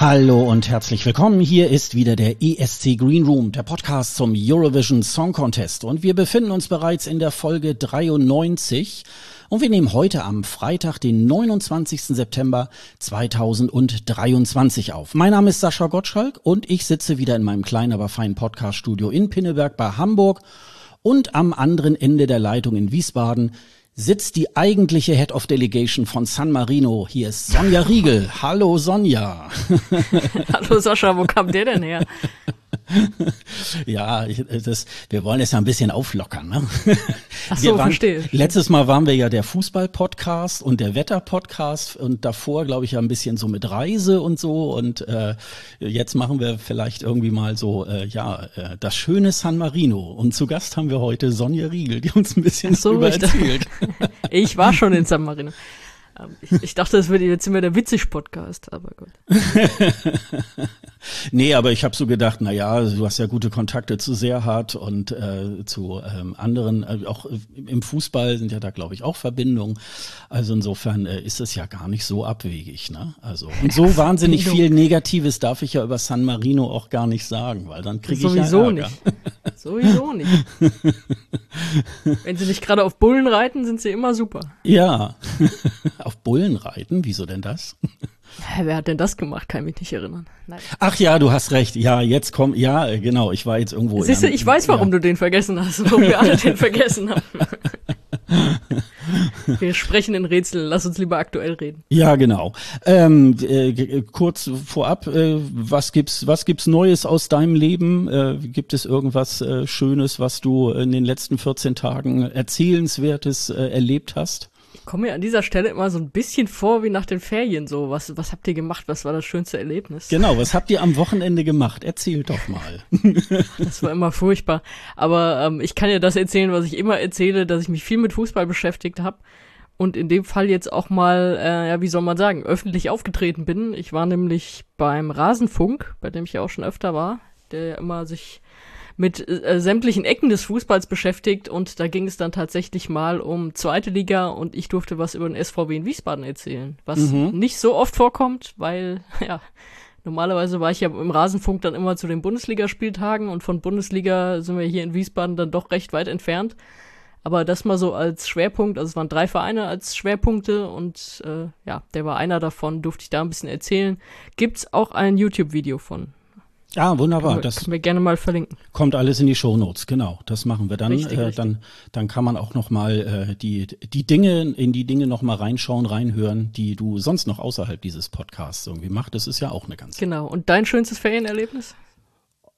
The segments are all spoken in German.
Hallo und herzlich willkommen. Hier ist wieder der ESC Green Room, der Podcast zum Eurovision Song Contest. Und wir befinden uns bereits in der Folge 93. Und wir nehmen heute am Freitag, den 29. September 2023 auf. Mein Name ist Sascha Gottschalk und ich sitze wieder in meinem kleinen, aber feinen Podcaststudio in Pinneberg bei Hamburg. Und am anderen Ende der Leitung in Wiesbaden sitzt die eigentliche Head of Delegation von San Marino. Hier ist Sonja Riegel. Hallo Sonja. Hallo Sascha, wo kam der denn her? ja, ich, das, wir wollen es ja ein bisschen auflockern. Ne? Ach so, waren, verstehe. Letztes Mal waren wir ja der Fußball-Podcast und der Wetter-Podcast und davor, glaube ich, ja ein bisschen so mit Reise und so. Und äh, jetzt machen wir vielleicht irgendwie mal so, äh, ja, äh, das schöne San Marino. Und zu Gast haben wir heute Sonja Riegel, die uns ein bisschen so, darüber erzählt. ich war schon in San Marino. Ähm, ich, ich dachte, das wird jetzt immer der Witzig-Podcast, aber gut. Nee, aber ich habe so gedacht, na ja, du hast ja gute Kontakte zu Serhat und äh, zu ähm, anderen, äh, auch im Fußball sind ja da, glaube ich, auch Verbindungen. Also insofern äh, ist es ja gar nicht so abwegig. Ne? Also und so wahnsinnig viel Negatives darf ich ja über San Marino auch gar nicht sagen, weil dann kriege ich ja Ärger. nicht. Sowieso nicht. Wenn sie nicht gerade auf Bullen reiten, sind sie immer super. Ja. auf Bullen reiten? Wieso denn das? Wer hat denn das gemacht? Kann mich nicht erinnern. Nein. Ach ja, du hast recht. Ja, jetzt komm, ja, genau. Ich war jetzt irgendwo. Siehst du, ich weiß, warum ja. du den vergessen hast, warum wir alle den vergessen haben. Wir sprechen in Rätseln, lass uns lieber aktuell reden. Ja, genau. Ähm, äh, kurz vorab, äh, was gibt's, was gibt's Neues aus deinem Leben? Äh, gibt es irgendwas äh, Schönes, was du in den letzten 14 Tagen erzählenswertes äh, erlebt hast? Komme mir an dieser Stelle immer so ein bisschen vor wie nach den Ferien so. Was, was habt ihr gemacht? Was war das schönste Erlebnis? Genau, was habt ihr am Wochenende gemacht? Erzählt doch mal. das war immer furchtbar. Aber ähm, ich kann ja das erzählen, was ich immer erzähle, dass ich mich viel mit Fußball beschäftigt habe. Und in dem Fall jetzt auch mal, äh, ja, wie soll man sagen, öffentlich aufgetreten bin. Ich war nämlich beim Rasenfunk, bei dem ich ja auch schon öfter war, der ja immer sich mit äh, sämtlichen Ecken des Fußballs beschäftigt und da ging es dann tatsächlich mal um zweite Liga und ich durfte was über den SVW in Wiesbaden erzählen, was mhm. nicht so oft vorkommt, weil ja normalerweise war ich ja im Rasenfunk dann immer zu den Bundesligaspieltagen und von Bundesliga sind wir hier in Wiesbaden dann doch recht weit entfernt. Aber das mal so als Schwerpunkt, also es waren drei Vereine als Schwerpunkte und äh, ja, der war einer davon, durfte ich da ein bisschen erzählen. Gibt's auch ein YouTube-Video von. Ah, wunderbar. Wir, das können wir gerne mal verlinken. Kommt alles in die Shownotes, genau. Das machen wir dann. Richtig, äh, richtig. Dann, dann kann man auch noch mal äh, die die Dinge in die Dinge noch mal reinschauen, reinhören, die du sonst noch außerhalb dieses Podcasts irgendwie machst. Das ist ja auch eine ganz. Genau. Und dein schönstes Ferienerlebnis?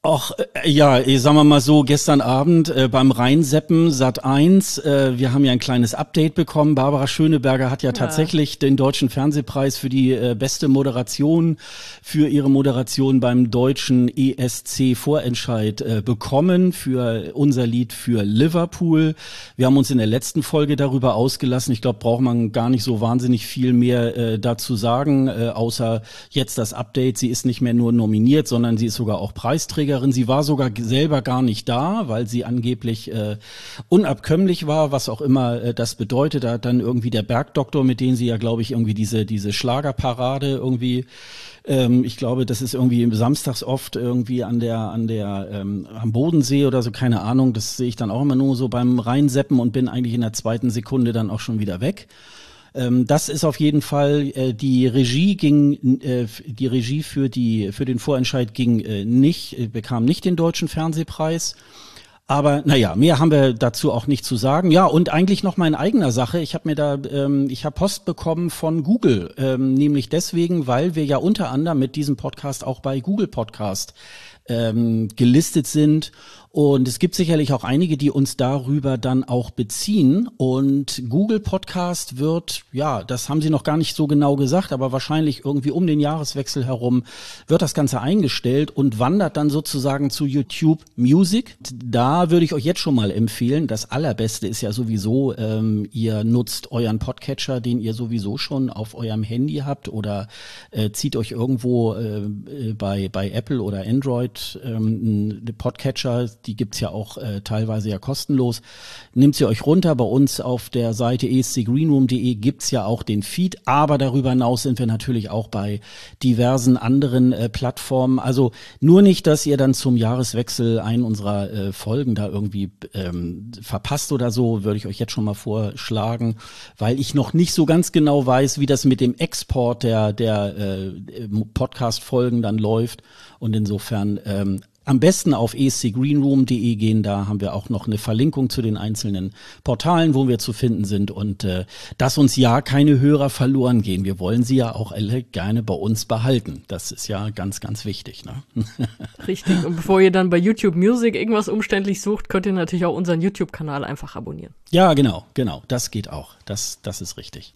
Ach, äh, ja, ich sag mal mal so, gestern Abend äh, beim Rheinseppen Sat 1, äh, wir haben ja ein kleines Update bekommen. Barbara Schöneberger hat ja, ja. tatsächlich den Deutschen Fernsehpreis für die äh, beste Moderation für ihre Moderation beim deutschen ESC Vorentscheid äh, bekommen für unser Lied für Liverpool. Wir haben uns in der letzten Folge darüber ausgelassen. Ich glaube, braucht man gar nicht so wahnsinnig viel mehr äh, dazu sagen, äh, außer jetzt das Update. Sie ist nicht mehr nur nominiert, sondern sie ist sogar auch Preisträger Titelträgerin. Sie war sogar selber gar nicht da, weil sie angeblich äh, unabkömmlich war, was auch immer äh, das bedeutet. Da hat dann irgendwie der Bergdoktor, mit dem sie ja, glaube ich, irgendwie diese, diese Schlagerparade irgendwie ähm, ich glaube, das ist irgendwie samstags oft irgendwie an der, an der, ähm, am Bodensee oder so, keine Ahnung. Das sehe ich dann auch immer nur so beim Reinseppen und bin eigentlich in der zweiten Sekunde dann auch schon wieder weg. Ähm, das ist auf jeden Fall äh, die Regie ging äh, die Regie für die für den Vorentscheid ging äh, nicht äh, bekam nicht den deutschen Fernsehpreis. Aber naja, mehr haben wir dazu auch nicht zu sagen. Ja, und eigentlich noch mal in eigener Sache. Ich habe mir da, ähm, ich habe Post bekommen von Google, ähm, nämlich deswegen, weil wir ja unter anderem mit diesem Podcast auch bei Google Podcast ähm, gelistet sind und es gibt sicherlich auch einige, die uns darüber dann auch beziehen. Und Google Podcast wird, ja, das haben sie noch gar nicht so genau gesagt, aber wahrscheinlich irgendwie um den Jahreswechsel herum wird das Ganze eingestellt und wandert dann sozusagen zu YouTube Music. Da würde ich euch jetzt schon mal empfehlen. Das Allerbeste ist ja sowieso, ähm, ihr nutzt euren Podcatcher, den ihr sowieso schon auf eurem Handy habt oder äh, zieht euch irgendwo äh, bei, bei Apple oder Android Android ähm, Podcatcher, die gibt's ja auch äh, teilweise ja kostenlos. Nehmt sie euch runter. Bei uns auf der Seite escgreenroom.de gibt's ja auch den Feed, aber darüber hinaus sind wir natürlich auch bei diversen anderen äh, Plattformen. Also nur nicht, dass ihr dann zum Jahreswechsel einen unserer äh, Folgen da irgendwie ähm, verpasst oder so, würde ich euch jetzt schon mal vorschlagen, weil ich noch nicht so ganz genau weiß, wie das mit dem Export der, der äh, Podcast-Folgen dann läuft. Und insofern ähm, am besten auf escgreenroom.de gehen, da haben wir auch noch eine Verlinkung zu den einzelnen Portalen, wo wir zu finden sind und äh, dass uns ja keine Hörer verloren gehen. Wir wollen sie ja auch alle gerne bei uns behalten. Das ist ja ganz, ganz wichtig. Ne? Richtig. Und bevor ihr dann bei YouTube Music irgendwas umständlich sucht, könnt ihr natürlich auch unseren YouTube-Kanal einfach abonnieren. Ja, genau, genau. Das geht auch. Das, das ist richtig.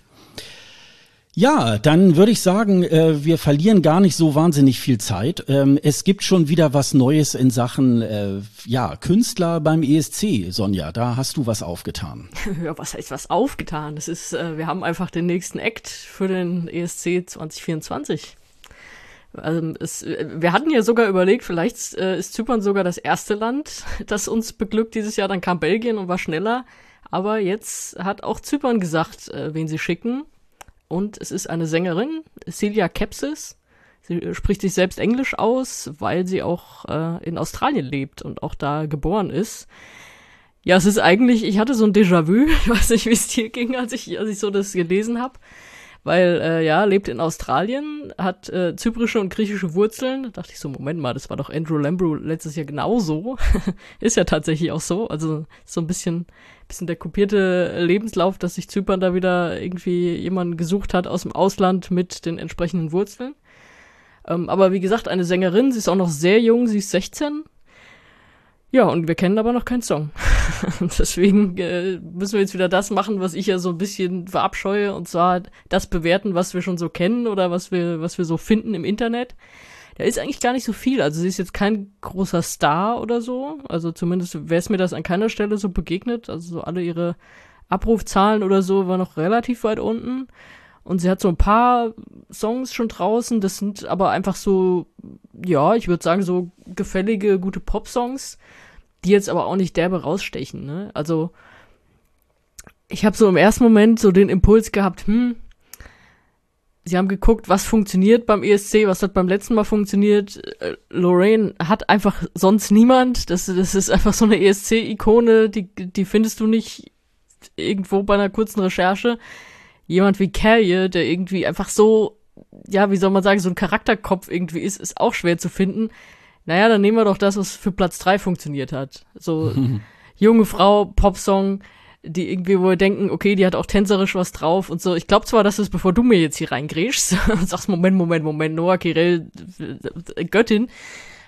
Ja, dann würde ich sagen, äh, wir verlieren gar nicht so wahnsinnig viel Zeit. Ähm, es gibt schon wieder was Neues in Sachen äh, ja, Künstler beim ESC, Sonja. Da hast du was aufgetan. Ja, was heißt was aufgetan? Das ist, äh, wir haben einfach den nächsten Act für den ESC 2024. Also es, wir hatten ja sogar überlegt, vielleicht äh, ist Zypern sogar das erste Land, das uns beglückt dieses Jahr. Dann kam Belgien und war schneller. Aber jetzt hat auch Zypern gesagt, äh, wen sie schicken. Und es ist eine Sängerin, Celia Kepsis. Sie spricht sich selbst Englisch aus, weil sie auch äh, in Australien lebt und auch da geboren ist. Ja, es ist eigentlich, ich hatte so ein Déjà-vu, ich weiß nicht, wie es dir ging, als ich, als ich so das gelesen habe. Weil, äh, ja, lebt in Australien, hat äh, zyprische und griechische Wurzeln. Da dachte ich so, Moment mal, das war doch Andrew Lambrew letztes Jahr genauso. ist ja tatsächlich auch so. Also so ein bisschen bisschen der kopierte Lebenslauf, dass sich Zypern da wieder irgendwie jemanden gesucht hat aus dem Ausland mit den entsprechenden Wurzeln. Ähm, aber wie gesagt, eine Sängerin, sie ist auch noch sehr jung, sie ist 16. Ja, und wir kennen aber noch keinen Song. Deswegen äh, müssen wir jetzt wieder das machen, was ich ja so ein bisschen verabscheue, und zwar das bewerten, was wir schon so kennen oder was wir, was wir so finden im Internet da ist eigentlich gar nicht so viel. Also sie ist jetzt kein großer Star oder so. Also zumindest wäre es mir das an keiner Stelle so begegnet. Also so alle ihre Abrufzahlen oder so waren noch relativ weit unten. Und sie hat so ein paar Songs schon draußen. Das sind aber einfach so, ja, ich würde sagen, so gefällige, gute Pop-Songs, die jetzt aber auch nicht derbe rausstechen. Ne? Also ich habe so im ersten Moment so den Impuls gehabt, hm, sie haben geguckt, was funktioniert beim ESC, was hat beim letzten Mal funktioniert. Äh, Lorraine hat einfach sonst niemand. Das, das ist einfach so eine ESC-Ikone, die, die findest du nicht irgendwo bei einer kurzen Recherche. Jemand wie Carrier, der irgendwie einfach so, ja, wie soll man sagen, so ein Charakterkopf irgendwie ist, ist auch schwer zu finden. Naja, dann nehmen wir doch das, was für Platz drei funktioniert hat. So, junge Frau, Popsong, die irgendwie wohl denken, okay, die hat auch tänzerisch was drauf und so. Ich glaube zwar, dass es, bevor du mir jetzt hier reingrätschst und sagst, Moment, Moment, Moment, Noah Kirel, Göttin,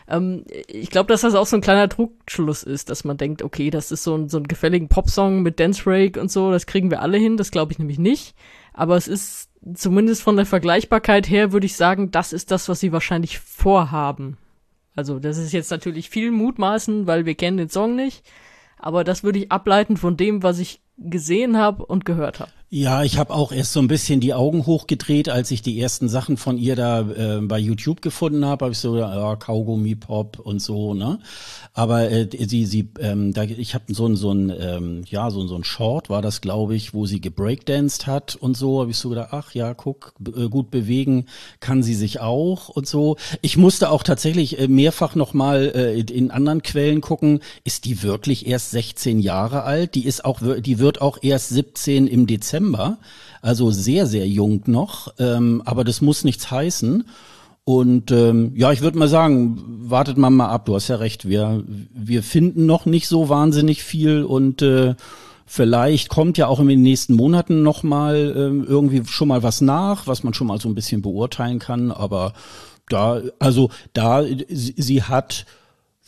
ähm, ich glaube, dass das auch so ein kleiner Trugschluss ist, dass man denkt, okay, das ist so ein, so ein gefälligen Popsong mit Dance Break und so, das kriegen wir alle hin, das glaube ich nämlich nicht. Aber es ist zumindest von der Vergleichbarkeit her, würde ich sagen, das ist das, was sie wahrscheinlich vorhaben. Also, das ist jetzt natürlich viel Mutmaßen, weil wir kennen den Song nicht aber das würde ich ableiten von dem, was ich gesehen habe und gehört habe. Ja, ich habe auch erst so ein bisschen die Augen hochgedreht, als ich die ersten Sachen von ihr da äh, bei YouTube gefunden habe. Habe ich so ja, Kaugummi Pop und so, ne? Aber äh, sie sie ähm, da ich habe so ein so ein ähm, ja so so ein Short war das, glaube ich, wo sie gebreakdanced hat und so. Habe ich so gedacht, ach ja, guck, äh, gut bewegen kann sie sich auch und so. Ich musste auch tatsächlich äh, mehrfach noch mal äh, in anderen Quellen gucken. Ist die wirklich erst 16 Jahre alt? Die ist auch die wird auch erst 17 im Dezember Dezember, also sehr, sehr jung noch, ähm, aber das muss nichts heißen. Und ähm, ja, ich würde mal sagen, wartet man mal ab, du hast ja recht, wir, wir finden noch nicht so wahnsinnig viel und äh, vielleicht kommt ja auch in den nächsten Monaten noch mal äh, irgendwie schon mal was nach, was man schon mal so ein bisschen beurteilen kann, aber da, also da, sie, sie hat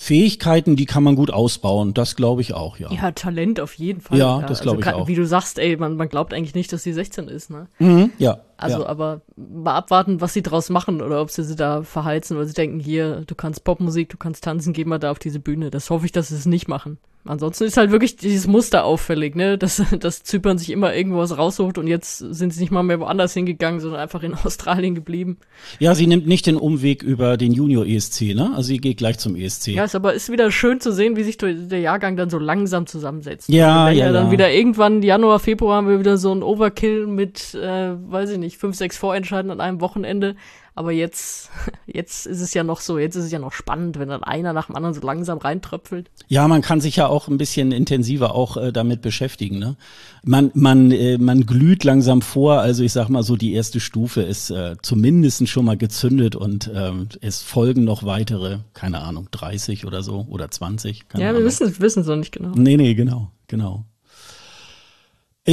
Fähigkeiten, die kann man gut ausbauen. Das glaube ich auch, ja. Ja, Talent auf jeden Fall. Ja, das glaube also, ich auch. Wie du sagst, ey, man, man glaubt eigentlich nicht, dass sie 16 ist, ne? Mhm, ja. Also, ja. aber mal abwarten, was sie draus machen oder ob sie sie da verheizen, weil sie denken, hier, du kannst Popmusik, du kannst tanzen, geh mal da auf diese Bühne. Das hoffe ich, dass sie es nicht machen. Ansonsten ist halt wirklich dieses Muster auffällig, ne? Dass, dass Zypern sich immer irgendwas raussucht und jetzt sind sie nicht mal mehr woanders hingegangen, sondern einfach in Australien geblieben. Ja, sie nimmt nicht den Umweg über den Junior ESC, ne? Also sie geht gleich zum ESC. Ja, ist aber ist wieder schön zu sehen, wie sich der Jahrgang dann so langsam zusammensetzt. Ja, also ja, ja. Dann wieder irgendwann Januar, Februar haben wir wieder so ein Overkill mit, äh, weiß ich nicht, fünf, sechs Vorentscheiden an einem Wochenende. Aber jetzt, jetzt ist es ja noch so, jetzt ist es ja noch spannend, wenn dann einer nach dem anderen so langsam reintröpfelt. Ja, man kann sich ja auch ein bisschen intensiver auch äh, damit beschäftigen. Ne? Man, man, äh, man glüht langsam vor. Also ich sag mal so, die erste Stufe ist äh, zumindest schon mal gezündet und ähm, es folgen noch weitere, keine Ahnung, 30 oder so oder 20. Keine ja, wir wissen wissen es noch nicht genau. Nee, nee, genau, genau.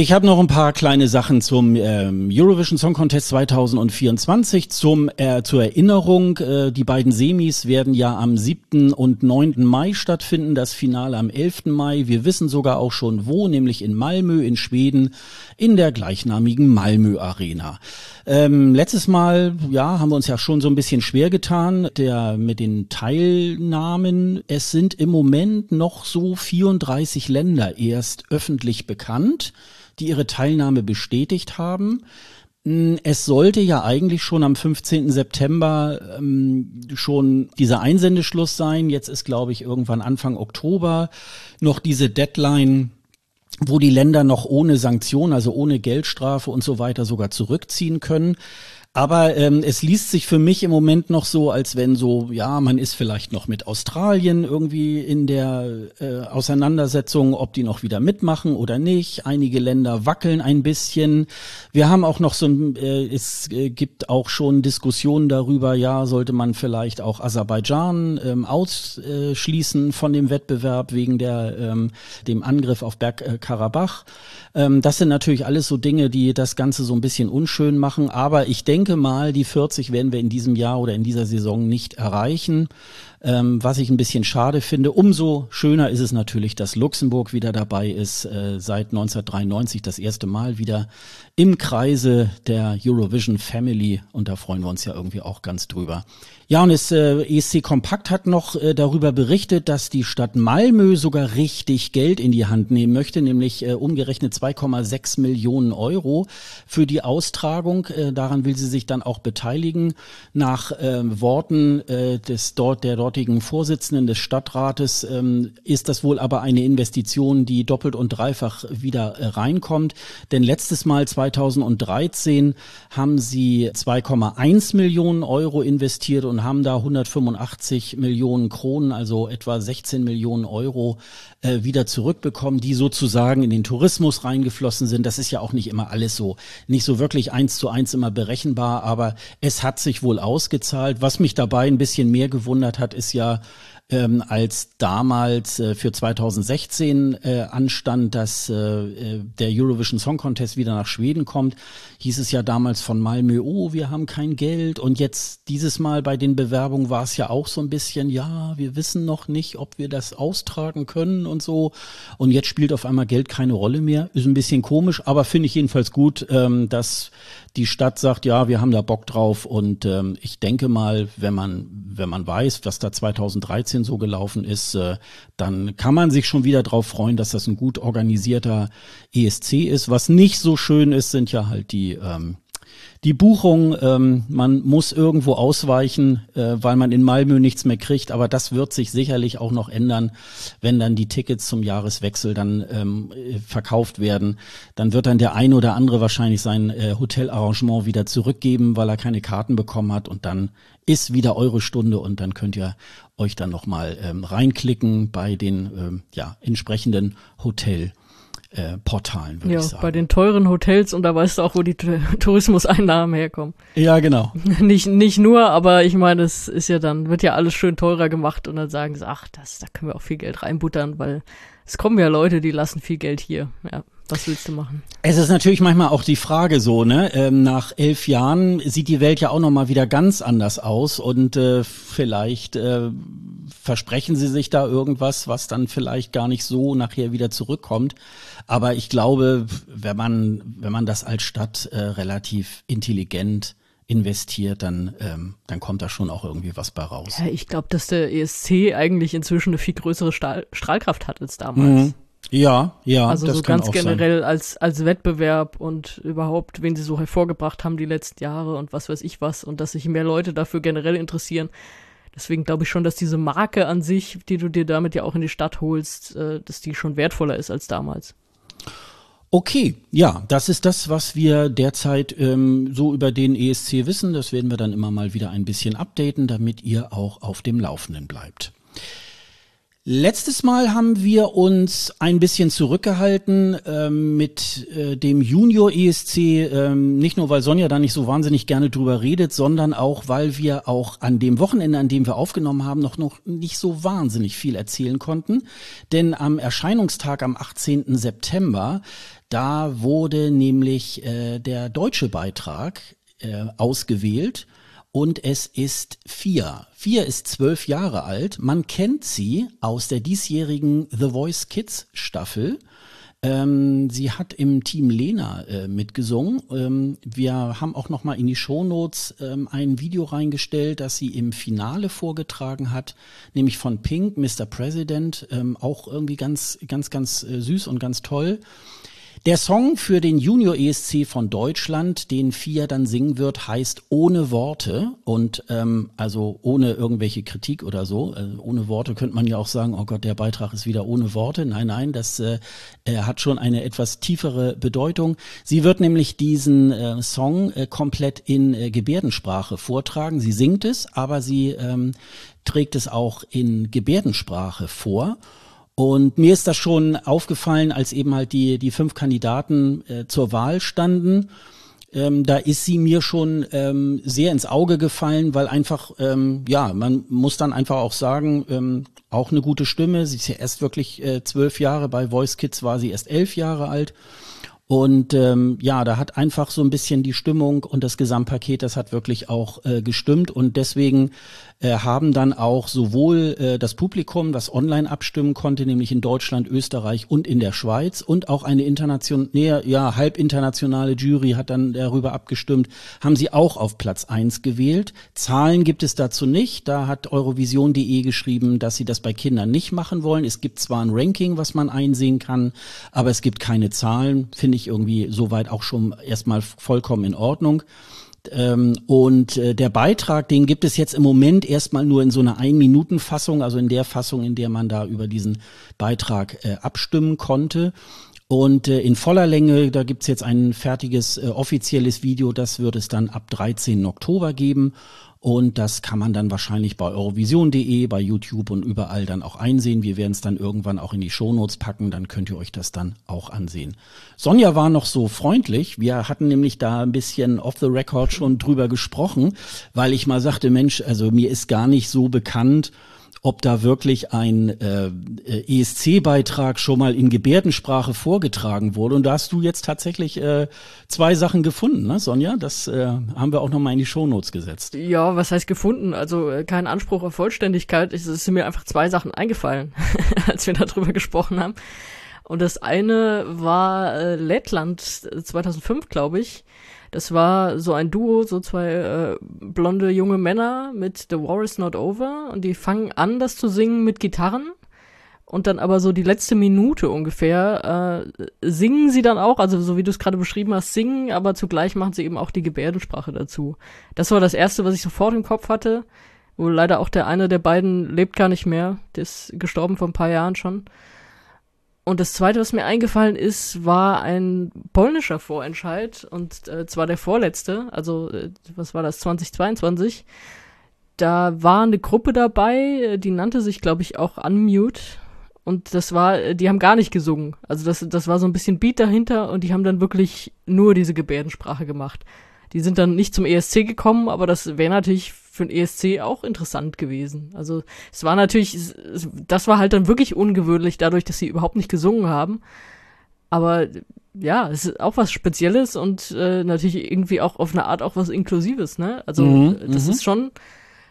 Ich habe noch ein paar kleine Sachen zum ähm, Eurovision Song Contest 2024. Zum, äh, zur Erinnerung, äh, die beiden Semis werden ja am 7. und 9. Mai stattfinden, das Finale am 11. Mai. Wir wissen sogar auch schon wo, nämlich in Malmö in Schweden, in der gleichnamigen Malmö Arena. Ähm, letztes Mal, ja, haben wir uns ja schon so ein bisschen schwer getan, der mit den Teilnahmen. Es sind im Moment noch so 34 Länder erst öffentlich bekannt die ihre Teilnahme bestätigt haben. Es sollte ja eigentlich schon am 15. September ähm, schon dieser Einsendeschluss sein. Jetzt ist, glaube ich, irgendwann Anfang Oktober noch diese Deadline, wo die Länder noch ohne Sanktion, also ohne Geldstrafe und so weiter sogar zurückziehen können. Aber ähm, es liest sich für mich im Moment noch so, als wenn so, ja, man ist vielleicht noch mit Australien irgendwie in der äh, Auseinandersetzung, ob die noch wieder mitmachen oder nicht. Einige Länder wackeln ein bisschen. Wir haben auch noch so, ein, äh, es äh, gibt auch schon Diskussionen darüber, ja, sollte man vielleicht auch Aserbaidschan ähm, ausschließen von dem Wettbewerb wegen der ähm, dem Angriff auf Bergkarabach. Ähm, das sind natürlich alles so Dinge, die das Ganze so ein bisschen unschön machen. Aber ich denke mal, die 40 werden wir in diesem Jahr oder in dieser Saison nicht erreichen. Ähm, was ich ein bisschen schade finde. Umso schöner ist es natürlich, dass Luxemburg wieder dabei ist, äh, seit 1993 das erste Mal wieder im Kreise der Eurovision Family und da freuen wir uns ja irgendwie auch ganz drüber. Ja, und das äh, ESC Kompakt hat noch äh, darüber berichtet, dass die Stadt Malmö sogar richtig Geld in die Hand nehmen möchte, nämlich äh, umgerechnet 2,6 Millionen Euro für die Austragung. Äh, daran will sie sich dann auch beteiligen. Nach äh, Worten äh, des dort der dortigen Vorsitzenden des Stadtrates ähm, ist das wohl aber eine Investition, die doppelt und dreifach wieder äh, reinkommt. Denn letztes Mal 2013 haben sie 2,1 Millionen Euro investiert und haben da 185 Millionen Kronen, also etwa 16 Millionen Euro äh, wieder zurückbekommen, die sozusagen in den Tourismus reingeflossen sind. Das ist ja auch nicht immer alles so, nicht so wirklich eins zu eins immer berechenbar, aber es hat sich wohl ausgezahlt. Was mich dabei ein bisschen mehr gewundert hat, ist ja, ähm, als damals äh, für 2016 äh, anstand, dass äh, der Eurovision Song Contest wieder nach Schweden kommt, hieß es ja damals von Malmö, oh, wir haben kein Geld. Und jetzt dieses Mal bei den Bewerbungen war es ja auch so ein bisschen, ja, wir wissen noch nicht, ob wir das austragen können und so. Und jetzt spielt auf einmal Geld keine Rolle mehr. Ist ein bisschen komisch, aber finde ich jedenfalls gut, ähm, dass die Stadt sagt, ja, wir haben da Bock drauf. Und ähm, ich denke mal, wenn man, wenn man weiß, was da 2013 so gelaufen ist, äh, dann kann man sich schon wieder drauf freuen, dass das ein gut organisierter ESC ist. Was nicht so schön ist, sind ja halt die ähm, die Buchung, ähm, man muss irgendwo ausweichen, äh, weil man in Malmö nichts mehr kriegt, aber das wird sich sicherlich auch noch ändern, wenn dann die Tickets zum Jahreswechsel dann ähm, verkauft werden. Dann wird dann der ein oder andere wahrscheinlich sein äh, Hotelarrangement wieder zurückgeben, weil er keine Karten bekommen hat und dann ist wieder eure Stunde und dann könnt ihr euch dann nochmal ähm, reinklicken bei den ähm, ja, entsprechenden Hotel äh, Portalen, würde ja, ich sagen. bei den teuren Hotels und da weißt du auch, wo die Tourismuseinnahmen herkommen. Ja, genau. nicht, nicht nur, aber ich meine, es ist ja dann, wird ja alles schön teurer gemacht und dann sagen sie, ach, das, da können wir auch viel Geld reinbuttern, weil es kommen ja Leute, die lassen viel Geld hier. Ja, was willst du machen? Es ist natürlich manchmal auch die Frage so, ne? Ähm, nach elf Jahren sieht die Welt ja auch noch mal wieder ganz anders aus und äh, vielleicht äh, versprechen sie sich da irgendwas, was dann vielleicht gar nicht so nachher wieder zurückkommt. Aber ich glaube, wenn man wenn man das als Stadt äh, relativ intelligent investiert, dann, ähm, dann kommt da schon auch irgendwie was bei raus. Ja, ich glaube, dass der ESC eigentlich inzwischen eine viel größere Stahl Strahlkraft hat als damals. Mhm. Ja, ja. Also so ganz generell als, als Wettbewerb und überhaupt, wen sie so hervorgebracht haben die letzten Jahre und was weiß ich was und dass sich mehr Leute dafür generell interessieren. Deswegen glaube ich schon, dass diese Marke an sich, die du dir damit ja auch in die Stadt holst, äh, dass die schon wertvoller ist als damals. Okay, ja, das ist das, was wir derzeit ähm, so über den ESC wissen. Das werden wir dann immer mal wieder ein bisschen updaten, damit ihr auch auf dem Laufenden bleibt. Letztes Mal haben wir uns ein bisschen zurückgehalten ähm, mit äh, dem Junior ESC, ähm, nicht nur weil Sonja da nicht so wahnsinnig gerne drüber redet, sondern auch weil wir auch an dem Wochenende, an dem wir aufgenommen haben, noch noch nicht so wahnsinnig viel erzählen konnten, denn am Erscheinungstag am 18. September da wurde nämlich äh, der deutsche Beitrag äh, ausgewählt und es ist vier. Vier ist zwölf Jahre alt. Man kennt sie aus der diesjährigen The Voice Kids Staffel. Ähm, sie hat im Team Lena äh, mitgesungen. Ähm, wir haben auch noch mal in die Shownotes ähm, ein Video reingestellt, das sie im Finale vorgetragen hat, nämlich von Pink, Mr. President, ähm, auch irgendwie ganz, ganz, ganz äh, süß und ganz toll. Der Song für den Junior ESC von Deutschland, den Fia dann singen wird, heißt Ohne Worte und ähm, also ohne irgendwelche Kritik oder so. Äh, ohne Worte könnte man ja auch sagen, oh Gott, der Beitrag ist wieder ohne Worte. Nein, nein, das äh, hat schon eine etwas tiefere Bedeutung. Sie wird nämlich diesen äh, Song äh, komplett in äh, Gebärdensprache vortragen. Sie singt es, aber sie ähm, trägt es auch in Gebärdensprache vor. Und mir ist das schon aufgefallen, als eben halt die, die fünf Kandidaten äh, zur Wahl standen. Ähm, da ist sie mir schon ähm, sehr ins Auge gefallen, weil einfach, ähm, ja, man muss dann einfach auch sagen, ähm, auch eine gute Stimme. Sie ist ja erst wirklich äh, zwölf Jahre, bei Voice Kids war sie erst elf Jahre alt. Und ähm, ja, da hat einfach so ein bisschen die Stimmung und das Gesamtpaket, das hat wirklich auch äh, gestimmt. Und deswegen äh, haben dann auch sowohl äh, das Publikum, das online abstimmen konnte, nämlich in Deutschland, Österreich und in der Schweiz, und auch eine internationale, ja, halb internationale Jury hat dann darüber abgestimmt, haben sie auch auf Platz eins gewählt. Zahlen gibt es dazu nicht. Da hat Eurovision.de geschrieben, dass sie das bei Kindern nicht machen wollen. Es gibt zwar ein Ranking, was man einsehen kann, aber es gibt keine Zahlen. Finde ich irgendwie soweit auch schon erstmal vollkommen in Ordnung. Ähm, und äh, der Beitrag, den gibt es jetzt im Moment erstmal nur in so einer Ein-Minuten-Fassung, also in der Fassung, in der man da über diesen Beitrag äh, abstimmen konnte. Und äh, in voller Länge, da gibt's jetzt ein fertiges äh, offizielles Video, das wird es dann ab 13. Oktober geben. Und das kann man dann wahrscheinlich bei eurovision.de, bei YouTube und überall dann auch einsehen. Wir werden es dann irgendwann auch in die Shownotes packen, dann könnt ihr euch das dann auch ansehen. Sonja war noch so freundlich. Wir hatten nämlich da ein bisschen off the record schon drüber gesprochen, weil ich mal sagte, Mensch, also mir ist gar nicht so bekannt, ob da wirklich ein äh, äh ESC-Beitrag schon mal in Gebärdensprache vorgetragen wurde. Und da hast du jetzt tatsächlich äh, zwei Sachen gefunden, ne, Sonja? Das äh, haben wir auch nochmal in die Shownotes gesetzt. Ja, was heißt gefunden? Also äh, kein Anspruch auf Vollständigkeit. Es sind mir einfach zwei Sachen eingefallen, als wir darüber gesprochen haben. Und das eine war äh, Lettland 2005, glaube ich. Das war so ein Duo, so zwei äh, blonde junge Männer mit The War is Not Over und die fangen an, das zu singen mit Gitarren und dann aber so die letzte Minute ungefähr äh, singen sie dann auch, also so wie du es gerade beschrieben hast, singen, aber zugleich machen sie eben auch die Gebärdensprache dazu. Das war das erste, was ich sofort im Kopf hatte. Wo leider auch der eine der beiden lebt gar nicht mehr, der ist gestorben vor ein paar Jahren schon. Und das zweite, was mir eingefallen ist, war ein polnischer Vorentscheid und äh, zwar der vorletzte, also äh, was war das, 2022. Da war eine Gruppe dabei, äh, die nannte sich, glaube ich, auch Unmute. Und das war, äh, die haben gar nicht gesungen. Also das, das war so ein bisschen Beat dahinter und die haben dann wirklich nur diese Gebärdensprache gemacht. Die sind dann nicht zum ESC gekommen, aber das wäre natürlich für den ESC auch interessant gewesen. Also es war natürlich, das war halt dann wirklich ungewöhnlich, dadurch, dass sie überhaupt nicht gesungen haben. Aber ja, es ist auch was Spezielles und äh, natürlich irgendwie auch auf eine Art auch was Inklusives, ne? Also mhm, das mhm. ist schon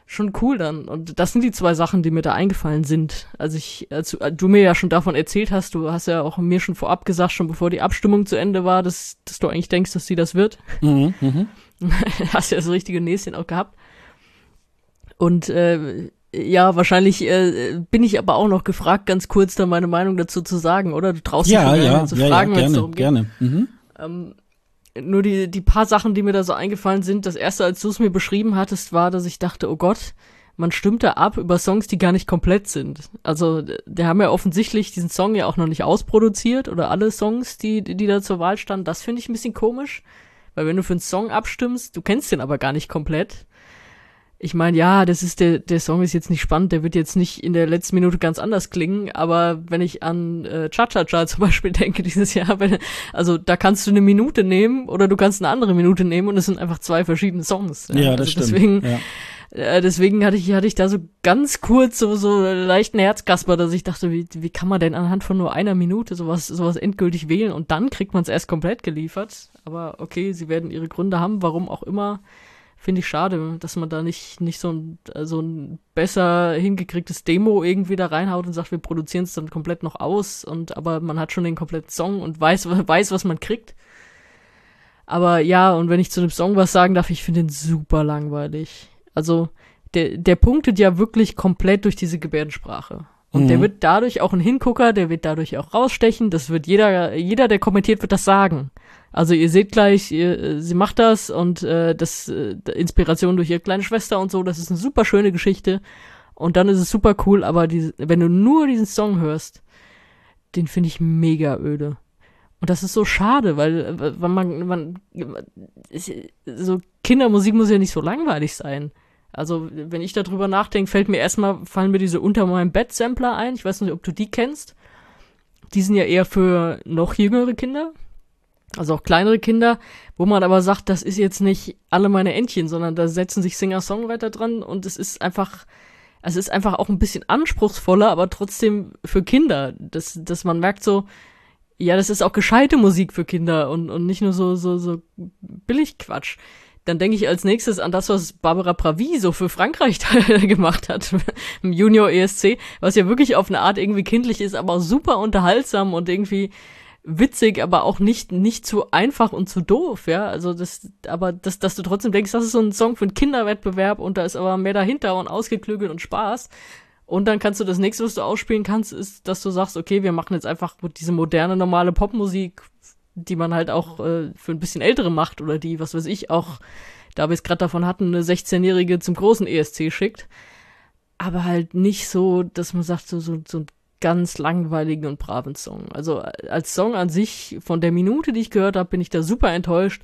schon cool dann. Und das sind die zwei Sachen, die mir da eingefallen sind. Als ich, als du mir ja schon davon erzählt hast, du hast ja auch mir schon vorab gesagt, schon bevor die Abstimmung zu Ende war, dass, dass du eigentlich denkst, dass sie das wird. Mhm, mh. Hast ja das richtige Näschen auch gehabt. Und äh, ja, wahrscheinlich äh, bin ich aber auch noch gefragt, ganz kurz da meine Meinung dazu zu sagen, oder? Du traust ja, dich ja, zu ja, fragen, ja, wenn es gerne, darum geht. gerne. Mhm. Ähm, nur die, die paar Sachen, die mir da so eingefallen sind, das erste, als du es mir beschrieben hattest, war, dass ich dachte, oh Gott, man stimmt da ab über Songs, die gar nicht komplett sind. Also, der haben ja offensichtlich diesen Song ja auch noch nicht ausproduziert oder alle Songs, die, die da zur Wahl standen. Das finde ich ein bisschen komisch, weil wenn du für einen Song abstimmst, du kennst den aber gar nicht komplett. Ich meine, ja, das ist der, der Song ist jetzt nicht spannend, der wird jetzt nicht in der letzten Minute ganz anders klingen, aber wenn ich an äh, Cha-Cha-Cha zum Beispiel denke dieses Jahr, wenn, also da kannst du eine Minute nehmen oder du kannst eine andere Minute nehmen und es sind einfach zwei verschiedene Songs. Ja, das also stimmt. Deswegen, ja. äh, deswegen hatte ich, hatte ich da so ganz kurz so, so leichten Herzkasper, dass ich dachte, wie, wie kann man denn anhand von nur einer Minute sowas, sowas endgültig wählen und dann kriegt man es erst komplett geliefert. Aber okay, sie werden ihre Gründe haben, warum auch immer. Finde ich schade, dass man da nicht, nicht so ein, so ein besser hingekriegtes Demo irgendwie da reinhaut und sagt, wir produzieren es dann komplett noch aus und aber man hat schon den kompletten Song und weiß, weiß, was man kriegt. Aber ja, und wenn ich zu dem Song was sagen darf, ich finde ihn super langweilig. Also, der, der punktet ja wirklich komplett durch diese Gebärdensprache. Und Mhm. der wird dadurch auch ein Hingucker, der wird dadurch auch rausstechen. Das wird jeder, jeder, der kommentiert, wird das sagen. Also ihr seht gleich, ihr, äh, sie macht das und äh, das äh, Inspiration durch ihre kleine Schwester und so. Das ist eine super schöne Geschichte. Und dann ist es super cool, aber die, wenn du nur diesen Song hörst, den finde ich mega öde. Und das ist so schade, weil, äh, weil man, man, ist- so Kindermusik muss ja nicht so langweilig sein. Also, wenn ich darüber nachdenke, fällt mir erstmal, fallen mir diese Unter meinem Bett Sampler ein. Ich weiß nicht, ob du die kennst. Die sind ja eher für noch jüngere Kinder. Also auch kleinere Kinder, wo man aber sagt, das ist jetzt nicht alle meine Entchen, sondern da setzen sich Singer-Songwriter dran und es ist einfach, es ist einfach auch ein bisschen anspruchsvoller, aber trotzdem für Kinder, dass, dass man merkt so, ja, das ist auch gescheite Musik für Kinder und, und nicht nur so, so, so billig Quatsch. Dann denke ich als nächstes an das, was Barbara Pravi so für Frankreich gemacht hat, im Junior ESC, was ja wirklich auf eine Art irgendwie kindlich ist, aber super unterhaltsam und irgendwie witzig, aber auch nicht, nicht zu einfach und zu doof, ja. Also das, aber das, dass du trotzdem denkst, das ist so ein Song für einen Kinderwettbewerb und da ist aber mehr dahinter und ausgeklügelt und Spaß. Und dann kannst du das nächste, was du ausspielen kannst, ist, dass du sagst, okay, wir machen jetzt einfach diese moderne, normale Popmusik, die man halt auch äh, für ein bisschen ältere macht oder die, was weiß ich, auch, da wir es gerade davon hatten, eine 16-Jährige zum großen ESC schickt. Aber halt nicht so, dass man sagt, so, so, so ein ganz langweiligen und braven Song. Also äh, als Song an sich, von der Minute, die ich gehört habe, bin ich da super enttäuscht.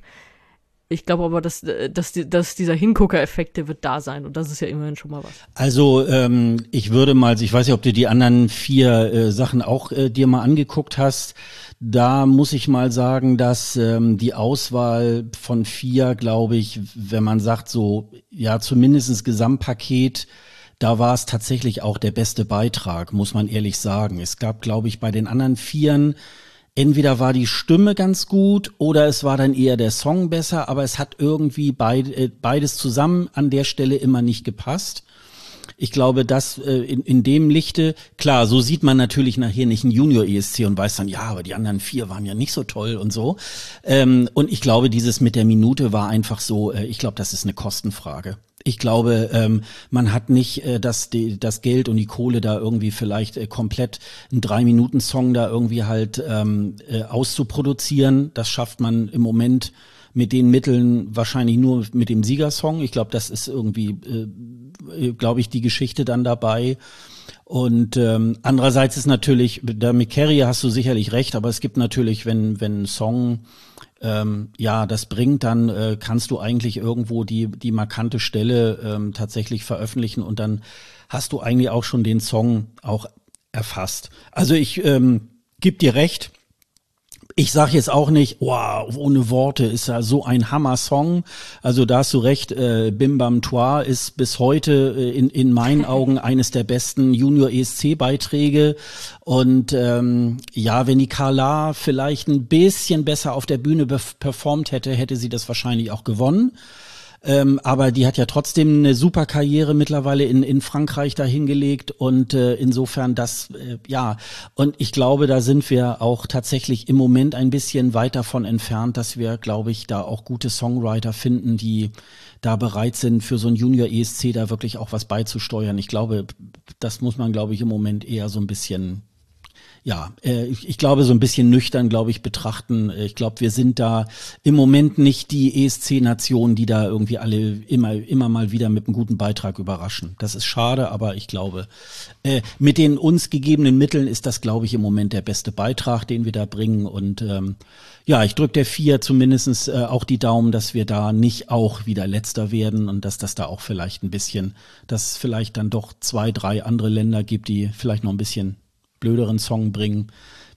Ich glaube aber, dass, äh, dass, dass dieser Hingucker-Effekt, der wird da sein. Und das ist ja immerhin schon mal was. Also ähm, ich würde mal, ich weiß nicht, ob du die anderen vier äh, Sachen auch äh, dir mal angeguckt hast. Da muss ich mal sagen, dass ähm, die Auswahl von vier, glaube ich, wenn man sagt so, ja zumindestens Gesamtpaket, da war es tatsächlich auch der beste Beitrag, muss man ehrlich sagen. Es gab, glaube ich, bei den anderen Vieren entweder war die Stimme ganz gut oder es war dann eher der Song besser, aber es hat irgendwie beid, äh, beides zusammen an der Stelle immer nicht gepasst. Ich glaube, dass äh, in, in dem Lichte, klar, so sieht man natürlich nachher nicht einen Junior-ESC und weiß dann, ja, aber die anderen vier waren ja nicht so toll und so. Ähm, und ich glaube, dieses mit der Minute war einfach so, äh, ich glaube, das ist eine Kostenfrage. Ich glaube, ähm, man hat nicht äh, das, die, das Geld und die Kohle da irgendwie vielleicht äh, komplett einen Drei-Minuten-Song da irgendwie halt ähm, äh, auszuproduzieren. Das schafft man im Moment mit den Mitteln wahrscheinlich nur mit dem Siegersong. Ich glaube, das ist irgendwie, äh, glaube ich, die Geschichte dann dabei. Und ähm, andererseits ist natürlich, da mit Carrie hast du sicherlich recht, aber es gibt natürlich, wenn, wenn ein Song ähm, ja das bringt, dann äh, kannst du eigentlich irgendwo die, die markante Stelle ähm, tatsächlich veröffentlichen und dann hast du eigentlich auch schon den Song auch erfasst. Also ich ähm, geb dir recht, ich sage jetzt auch nicht, wow, ohne Worte ist ja so ein Hammer-Song. Also da hast du recht, äh, Bim Bam Toi ist bis heute äh, in, in meinen Augen eines der besten Junior-ESC-Beiträge. Und ähm, ja, wenn die Carla vielleicht ein bisschen besser auf der Bühne performt hätte, hätte sie das wahrscheinlich auch gewonnen. Ähm, aber die hat ja trotzdem eine super Karriere mittlerweile in, in Frankreich dahingelegt und äh, insofern das, äh, ja, und ich glaube, da sind wir auch tatsächlich im Moment ein bisschen weit davon entfernt, dass wir, glaube ich, da auch gute Songwriter finden, die da bereit sind, für so ein Junior ESC da wirklich auch was beizusteuern. Ich glaube, das muss man, glaube ich, im Moment eher so ein bisschen ja, äh, ich, glaube, so ein bisschen nüchtern, glaube ich, betrachten. Ich glaube, wir sind da im Moment nicht die ESC-Nation, die da irgendwie alle immer, immer mal wieder mit einem guten Beitrag überraschen. Das ist schade, aber ich glaube, äh, mit den uns gegebenen Mitteln ist das, glaube ich, im Moment der beste Beitrag, den wir da bringen. Und ähm, ja, ich drücke der vier zumindestens äh, auch die Daumen, dass wir da nicht auch wieder letzter werden und dass das da auch vielleicht ein bisschen, dass vielleicht dann doch zwei, drei andere Länder gibt, die vielleicht noch ein bisschen blöderen Song bringen.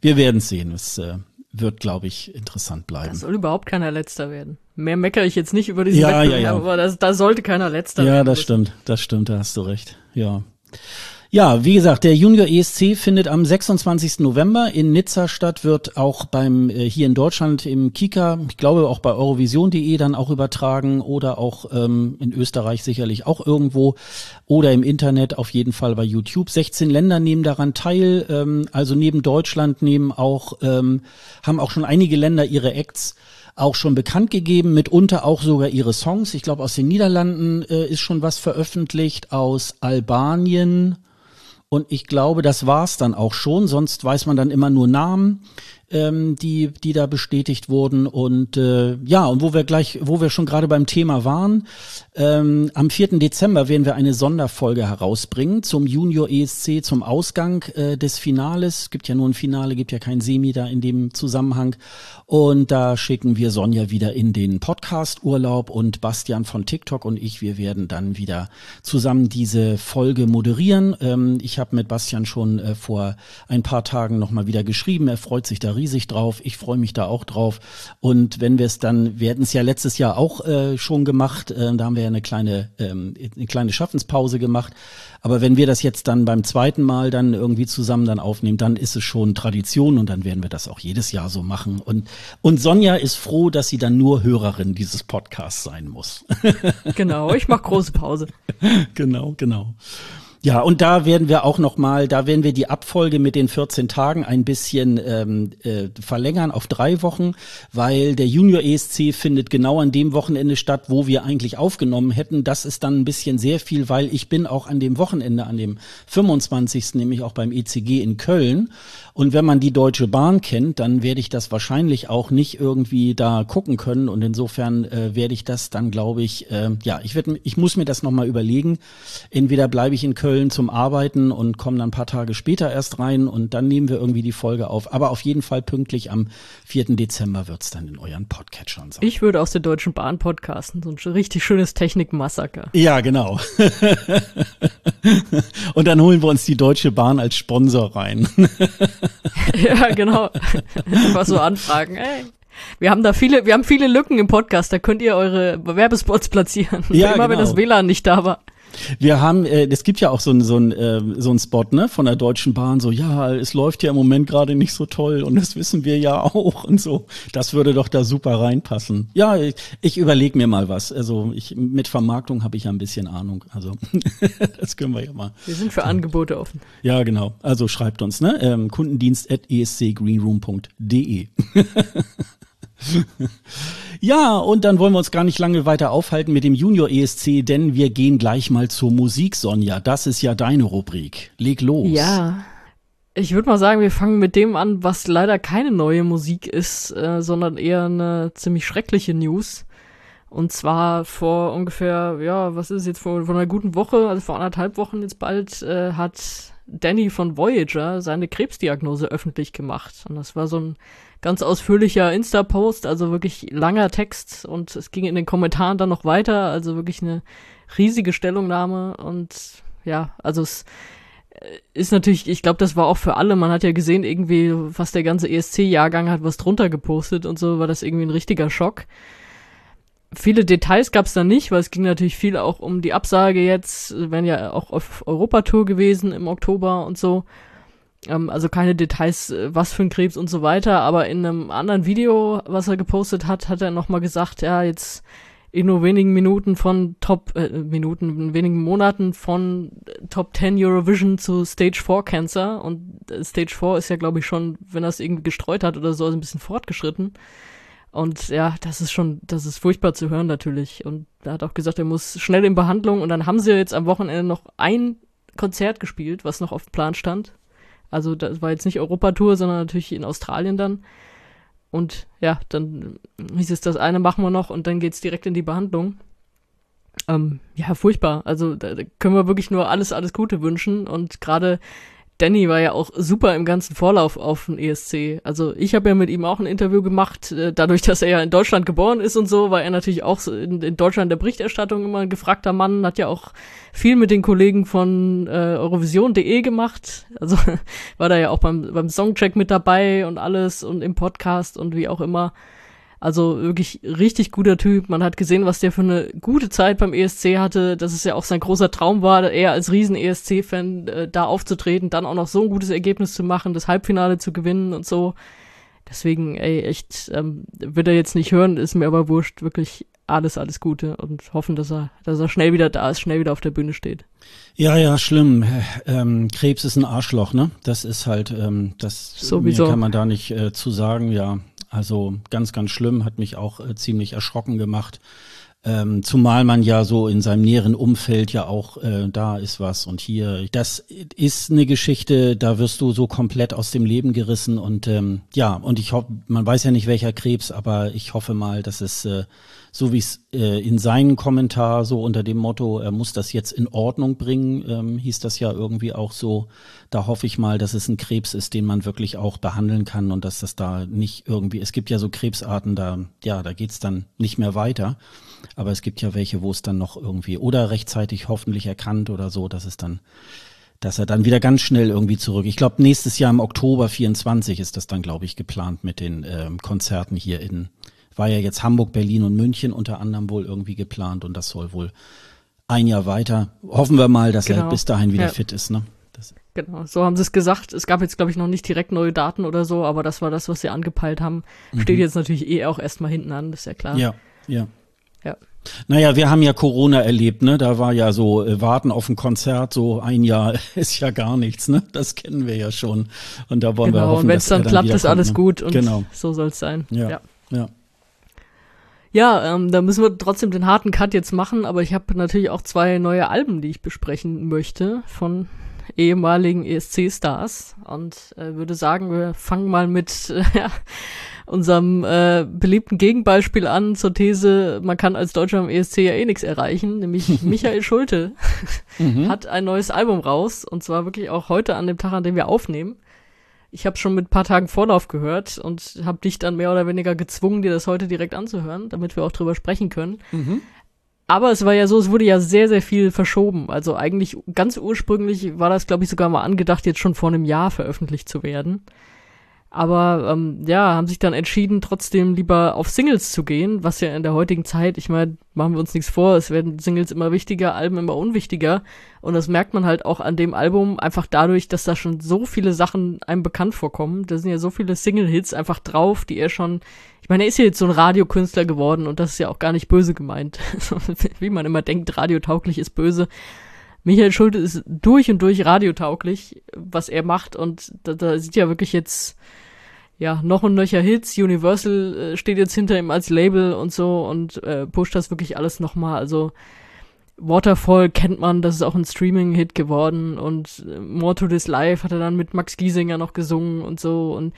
Wir werden sehen. Es äh, wird, glaube ich, interessant bleiben. Das soll überhaupt keiner Letzter werden. Mehr meckere ich jetzt nicht über diesen ja, Wettbewerb, ja, ja. aber das, da sollte keiner Letzter ja, werden. Ja, das stimmt, das stimmt, da hast du recht. Ja. Ja, wie gesagt, der Junior ESC findet am 26. November in Nizza statt, wird auch beim äh, hier in Deutschland im Kika, ich glaube auch bei Eurovision.de dann auch übertragen oder auch ähm, in Österreich sicherlich auch irgendwo oder im Internet auf jeden Fall bei YouTube. 16 Länder nehmen daran teil, ähm, also neben Deutschland nehmen auch ähm, haben auch schon einige Länder ihre Acts auch schon bekannt gegeben, mitunter auch sogar ihre Songs. Ich glaube, aus den Niederlanden äh, ist schon was veröffentlicht, aus Albanien, und ich glaube, das war's dann auch schon. Sonst weiß man dann immer nur Namen ähm, die, die da bestätigt wurden. Und äh, ja, und wo wir gleich, wo wir schon gerade beim Thema waren, ähm, am 4. Dezember werden wir eine Sonderfolge herausbringen zum Junior ESC, zum Ausgang äh, des Finales. Es gibt ja nur ein Finale, gibt ja kein Semi da in dem Zusammenhang. Und da schicken wir Sonja wieder in den Podcast-Urlaub und Bastian von TikTok und ich, wir werden dann wieder zusammen diese Folge moderieren. Ähm, ich habe mit Bastian schon äh, vor ein paar Tagen nochmal wieder geschrieben. Er freut sich da riesig drauf. Ich freue mich da auch drauf. Und wenn wir es dann, wir hätten es ja letztes Jahr auch äh, schon gemacht, äh, da haben wir ja eine kleine, ähm, eine kleine Schaffenspause gemacht. Aber wenn wir das jetzt dann beim zweiten Mal dann irgendwie zusammen dann aufnehmen, dann ist es schon Tradition und dann werden wir das auch jedes Jahr so machen. Und, und Sonja ist froh, dass sie dann nur Hörerin dieses Podcasts sein muss. Genau, ich mache große Pause. genau, genau. Ja, und da werden wir auch noch mal, da werden wir die Abfolge mit den 14 Tagen ein bisschen ähm, äh, verlängern auf drei Wochen, weil der Junior ESC findet genau an dem Wochenende statt, wo wir eigentlich aufgenommen hätten. Das ist dann ein bisschen sehr viel, weil ich bin auch an dem Wochenende, an dem 25. nämlich auch beim ECG in Köln. Und wenn man die Deutsche Bahn kennt, dann werde ich das wahrscheinlich auch nicht irgendwie da gucken können. Und insofern äh, werde ich das dann, glaube ich, äh, ja, ich werde, ich muss mir das nochmal überlegen. Entweder bleibe ich in Köln zum Arbeiten und komme dann ein paar Tage später erst rein und dann nehmen wir irgendwie die Folge auf. Aber auf jeden Fall pünktlich am 4. Dezember wird's dann in euren Podcatchern sein. Ich würde aus der Deutschen Bahn podcasten. So ein richtig schönes Technikmassaker. Ja, genau. und dann holen wir uns die Deutsche Bahn als Sponsor rein. ja, genau. Einfach so anfragen. Ey. Wir haben da viele, wir haben viele Lücken im Podcast, da könnt ihr eure Werbespots platzieren. Ja, Immer genau. wenn das WLAN nicht da war. Wir haben, äh, es gibt ja auch so ein so ein äh, so ein Spot ne von der Deutschen Bahn, so ja, es läuft ja im Moment gerade nicht so toll und das wissen wir ja auch und so. Das würde doch da super reinpassen. Ja, ich, ich überlege mir mal was. Also ich mit Vermarktung habe ich ja ein bisschen Ahnung. Also das können wir ja mal. Wir sind für Angebote offen. Ja, genau. Also schreibt uns ne ähm, Kundendienst@escgreenroom.de. ja, und dann wollen wir uns gar nicht lange weiter aufhalten mit dem Junior ESC, denn wir gehen gleich mal zur Musik, Sonja. Das ist ja deine Rubrik. Leg los. Ja. Ich würde mal sagen, wir fangen mit dem an, was leider keine neue Musik ist, äh, sondern eher eine ziemlich schreckliche News. Und zwar vor ungefähr, ja, was ist es jetzt, vor, vor einer guten Woche, also vor anderthalb Wochen jetzt bald, äh, hat Danny von Voyager seine Krebsdiagnose öffentlich gemacht. Und das war so ein ganz ausführlicher Insta-Post, also wirklich langer Text und es ging in den Kommentaren dann noch weiter, also wirklich eine riesige Stellungnahme und ja, also es äh, ist natürlich, ich glaube, das war auch für alle, man hat ja gesehen irgendwie, was der ganze ESC-Jahrgang hat was drunter gepostet und so, war das irgendwie ein richtiger Schock. Viele Details gab es da nicht, weil es ging natürlich viel auch um die Absage jetzt, wenn ja auch auf Europatour gewesen im Oktober und so. Ähm, also keine Details, äh, was für ein Krebs und so weiter, aber in einem anderen Video, was er gepostet hat, hat er nochmal gesagt, ja, jetzt in nur wenigen Minuten von Top, äh, Minuten, in wenigen Monaten von Top 10 Eurovision zu Stage 4 Cancer. Und äh, Stage 4 ist ja, glaube ich, schon, wenn er es irgendwie gestreut hat oder so, also ein bisschen fortgeschritten. Und ja, das ist schon, das ist furchtbar zu hören natürlich. Und er hat auch gesagt, er muss schnell in Behandlung. Und dann haben sie jetzt am Wochenende noch ein Konzert gespielt, was noch auf dem Plan stand. Also das war jetzt nicht Europatour, sondern natürlich in Australien dann. Und ja, dann hieß es, das eine machen wir noch und dann geht's direkt in die Behandlung. Ähm, ja, furchtbar. Also da, da können wir wirklich nur alles, alles Gute wünschen. Und gerade Danny war ja auch super im ganzen Vorlauf auf den ESC. Also ich habe ja mit ihm auch ein Interview gemacht. Äh, dadurch, dass er ja in Deutschland geboren ist und so, war er natürlich auch in, in Deutschland der Berichterstattung immer ein gefragter Mann. Hat ja auch viel mit den Kollegen von äh, Eurovision.de gemacht. Also war da ja auch beim, beim Songcheck mit dabei und alles und im Podcast und wie auch immer. Also wirklich richtig guter Typ. Man hat gesehen, was der für eine gute Zeit beim ESC hatte, dass es ja auch sein großer Traum war, er als riesen ESC-Fan äh, da aufzutreten, dann auch noch so ein gutes Ergebnis zu machen, das Halbfinale zu gewinnen und so. Deswegen, ey, echt, ähm, wird er jetzt nicht hören, ist mir aber wurscht, wirklich alles, alles Gute und hoffen, dass er, dass er schnell wieder da ist, schnell wieder auf der Bühne steht. Ja, ja, schlimm. Ähm, Krebs ist ein Arschloch, ne? Das ist halt, ähm, das Sowieso. kann man da nicht äh, zu sagen, ja. Also ganz, ganz schlimm, hat mich auch äh, ziemlich erschrocken gemacht. Ähm, zumal man ja so in seinem näheren Umfeld ja auch, äh, da ist was und hier. Das ist eine Geschichte, da wirst du so komplett aus dem Leben gerissen und ähm, ja, und ich hoffe, man weiß ja nicht welcher Krebs, aber ich hoffe mal, dass es äh, so wie es äh, in seinem Kommentar so unter dem Motto, er muss das jetzt in Ordnung bringen, ähm, hieß das ja irgendwie auch so. Da hoffe ich mal, dass es ein Krebs ist, den man wirklich auch behandeln kann und dass das da nicht irgendwie, es gibt ja so Krebsarten, da, ja, da geht's dann nicht mehr weiter. Aber es gibt ja welche, wo es dann noch irgendwie oder rechtzeitig hoffentlich erkannt oder so, dass es dann dass er dann wieder ganz schnell irgendwie zurück. Ich glaube, nächstes Jahr im Oktober 24 ist das dann, glaube ich, geplant mit den ähm, Konzerten hier in war ja jetzt Hamburg, Berlin und München unter anderem wohl irgendwie geplant und das soll wohl ein Jahr weiter. Hoffen wir mal, dass genau. er bis dahin wieder ja. fit ist. Ne? Das genau, so haben sie es gesagt. Es gab jetzt, glaube ich, noch nicht direkt neue Daten oder so, aber das war das, was sie angepeilt haben. Mhm. Steht jetzt natürlich eh auch erstmal hinten an, ist ja klar. Ja, ja. Ja. Naja, wir haben ja Corona erlebt, ne? Da war ja so äh, Warten auf ein Konzert, so ein Jahr ist ja gar nichts, ne? Das kennen wir ja schon. Und da wollen genau, wir hoffen, und wenn es dann, dann klappt, ist alles ne? gut und genau. so soll es sein. Ja. ja. ja. Ja, ähm, da müssen wir trotzdem den harten Cut jetzt machen, aber ich habe natürlich auch zwei neue Alben, die ich besprechen möchte von ehemaligen ESC-Stars und äh, würde sagen, wir fangen mal mit äh, unserem äh, beliebten Gegenbeispiel an zur These, man kann als Deutscher im ESC ja eh nichts erreichen, nämlich Michael Schulte mhm. hat ein neues Album raus und zwar wirklich auch heute an dem Tag, an dem wir aufnehmen ich habe schon mit ein paar Tagen Vorlauf gehört und habe dich dann mehr oder weniger gezwungen, dir das heute direkt anzuhören, damit wir auch drüber sprechen können. Mhm. Aber es war ja so, es wurde ja sehr, sehr viel verschoben. Also eigentlich ganz ursprünglich war das, glaube ich, sogar mal angedacht, jetzt schon vor einem Jahr veröffentlicht zu werden. Aber ähm, ja, haben sich dann entschieden, trotzdem lieber auf Singles zu gehen, was ja in der heutigen Zeit, ich meine, machen wir uns nichts vor, es werden Singles immer wichtiger, Alben immer unwichtiger. Und das merkt man halt auch an dem Album einfach dadurch, dass da schon so viele Sachen einem bekannt vorkommen. Da sind ja so viele Single-Hits einfach drauf, die er schon. Ich meine, er ist ja jetzt so ein Radiokünstler geworden und das ist ja auch gar nicht böse gemeint. Wie man immer denkt, radiotauglich ist böse. Michael Schulte ist durch und durch radiotauglich, was er macht und da, da sieht ja wirklich jetzt ja, noch und nöcher Hits. Universal äh, steht jetzt hinter ihm als Label und so und äh, pusht das wirklich alles nochmal. Also Waterfall kennt man, das ist auch ein Streaming-Hit geworden und äh, More to This Life hat er dann mit Max Giesinger noch gesungen und so und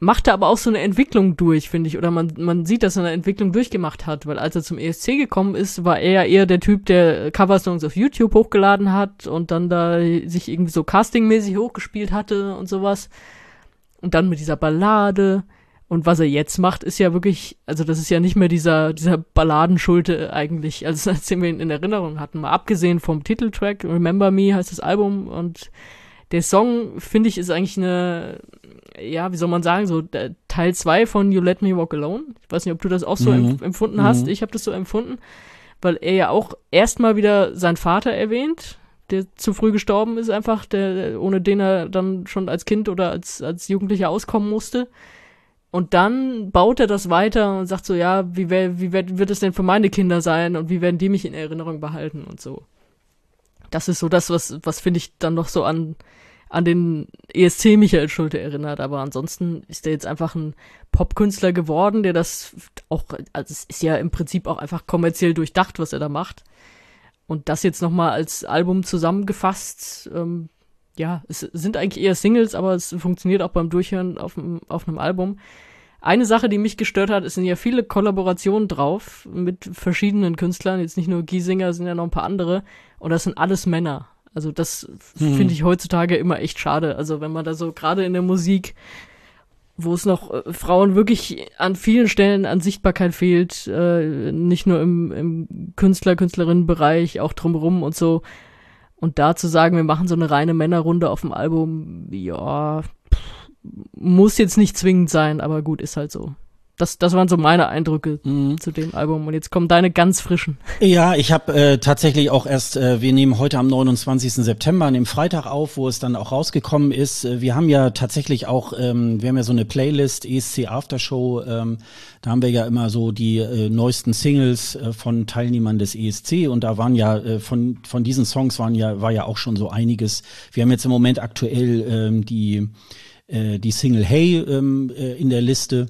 machte aber auch so eine Entwicklung durch, finde ich. Oder man, man sieht, dass er eine Entwicklung durchgemacht hat, weil als er zum ESC gekommen ist, war er eher der Typ, der Coversongs auf YouTube hochgeladen hat und dann da sich irgendwie so castingmäßig hochgespielt hatte und sowas. Und dann mit dieser Ballade. Und was er jetzt macht, ist ja wirklich, also das ist ja nicht mehr dieser, dieser Balladenschulte eigentlich, als, als den wir ihn in Erinnerung hatten. Mal abgesehen vom Titeltrack, Remember Me heißt das Album und der Song, finde ich, ist eigentlich eine, ja, wie soll man sagen, so Teil 2 von You Let Me Walk Alone. Ich weiß nicht, ob du das auch so mhm. empfunden hast. Mhm. Ich habe das so empfunden, weil er ja auch erstmal wieder seinen Vater erwähnt, der zu früh gestorben ist, einfach, der, ohne den er dann schon als Kind oder als, als Jugendlicher auskommen musste. Und dann baut er das weiter und sagt so, ja, wie, wär, wie wär, wird es denn für meine Kinder sein und wie werden die mich in Erinnerung behalten und so. Das ist so das, was, was finde ich dann noch so an, an den ESC Michael Schulte erinnert. Aber ansonsten ist er jetzt einfach ein Popkünstler geworden, der das auch, also es ist ja im Prinzip auch einfach kommerziell durchdacht, was er da macht. Und das jetzt nochmal als Album zusammengefasst, ähm, ja, es sind eigentlich eher Singles, aber es funktioniert auch beim Durchhören auf, auf einem Album. Eine Sache, die mich gestört hat, es sind ja viele Kollaborationen drauf mit verschiedenen Künstlern, jetzt nicht nur Giesinger, sind ja noch ein paar andere. Und das sind alles Männer. Also das hm. finde ich heutzutage immer echt schade. Also wenn man da so gerade in der Musik, wo es noch äh, Frauen wirklich an vielen Stellen an Sichtbarkeit fehlt, äh, nicht nur im, im Künstler, Künstlerinnenbereich, auch drumherum und so, und da zu sagen, wir machen so eine reine Männerrunde auf dem Album, ja, muss jetzt nicht zwingend sein, aber gut, ist halt so. Das, das waren so meine Eindrücke mhm. zu dem Album. Und jetzt kommen deine ganz frischen. Ja, ich habe äh, tatsächlich auch erst, äh, wir nehmen heute am 29. September an dem Freitag auf, wo es dann auch rausgekommen ist. Äh, wir haben ja tatsächlich auch, ähm, wir haben ja so eine Playlist, ESC Aftershow. Ähm, da haben wir ja immer so die äh, neuesten Singles äh, von Teilnehmern des ESC. Und da waren ja äh, von, von diesen Songs waren ja, war ja auch schon so einiges. Wir haben jetzt im Moment aktuell ähm, die, äh, die Single Hey ähm, äh, in der Liste.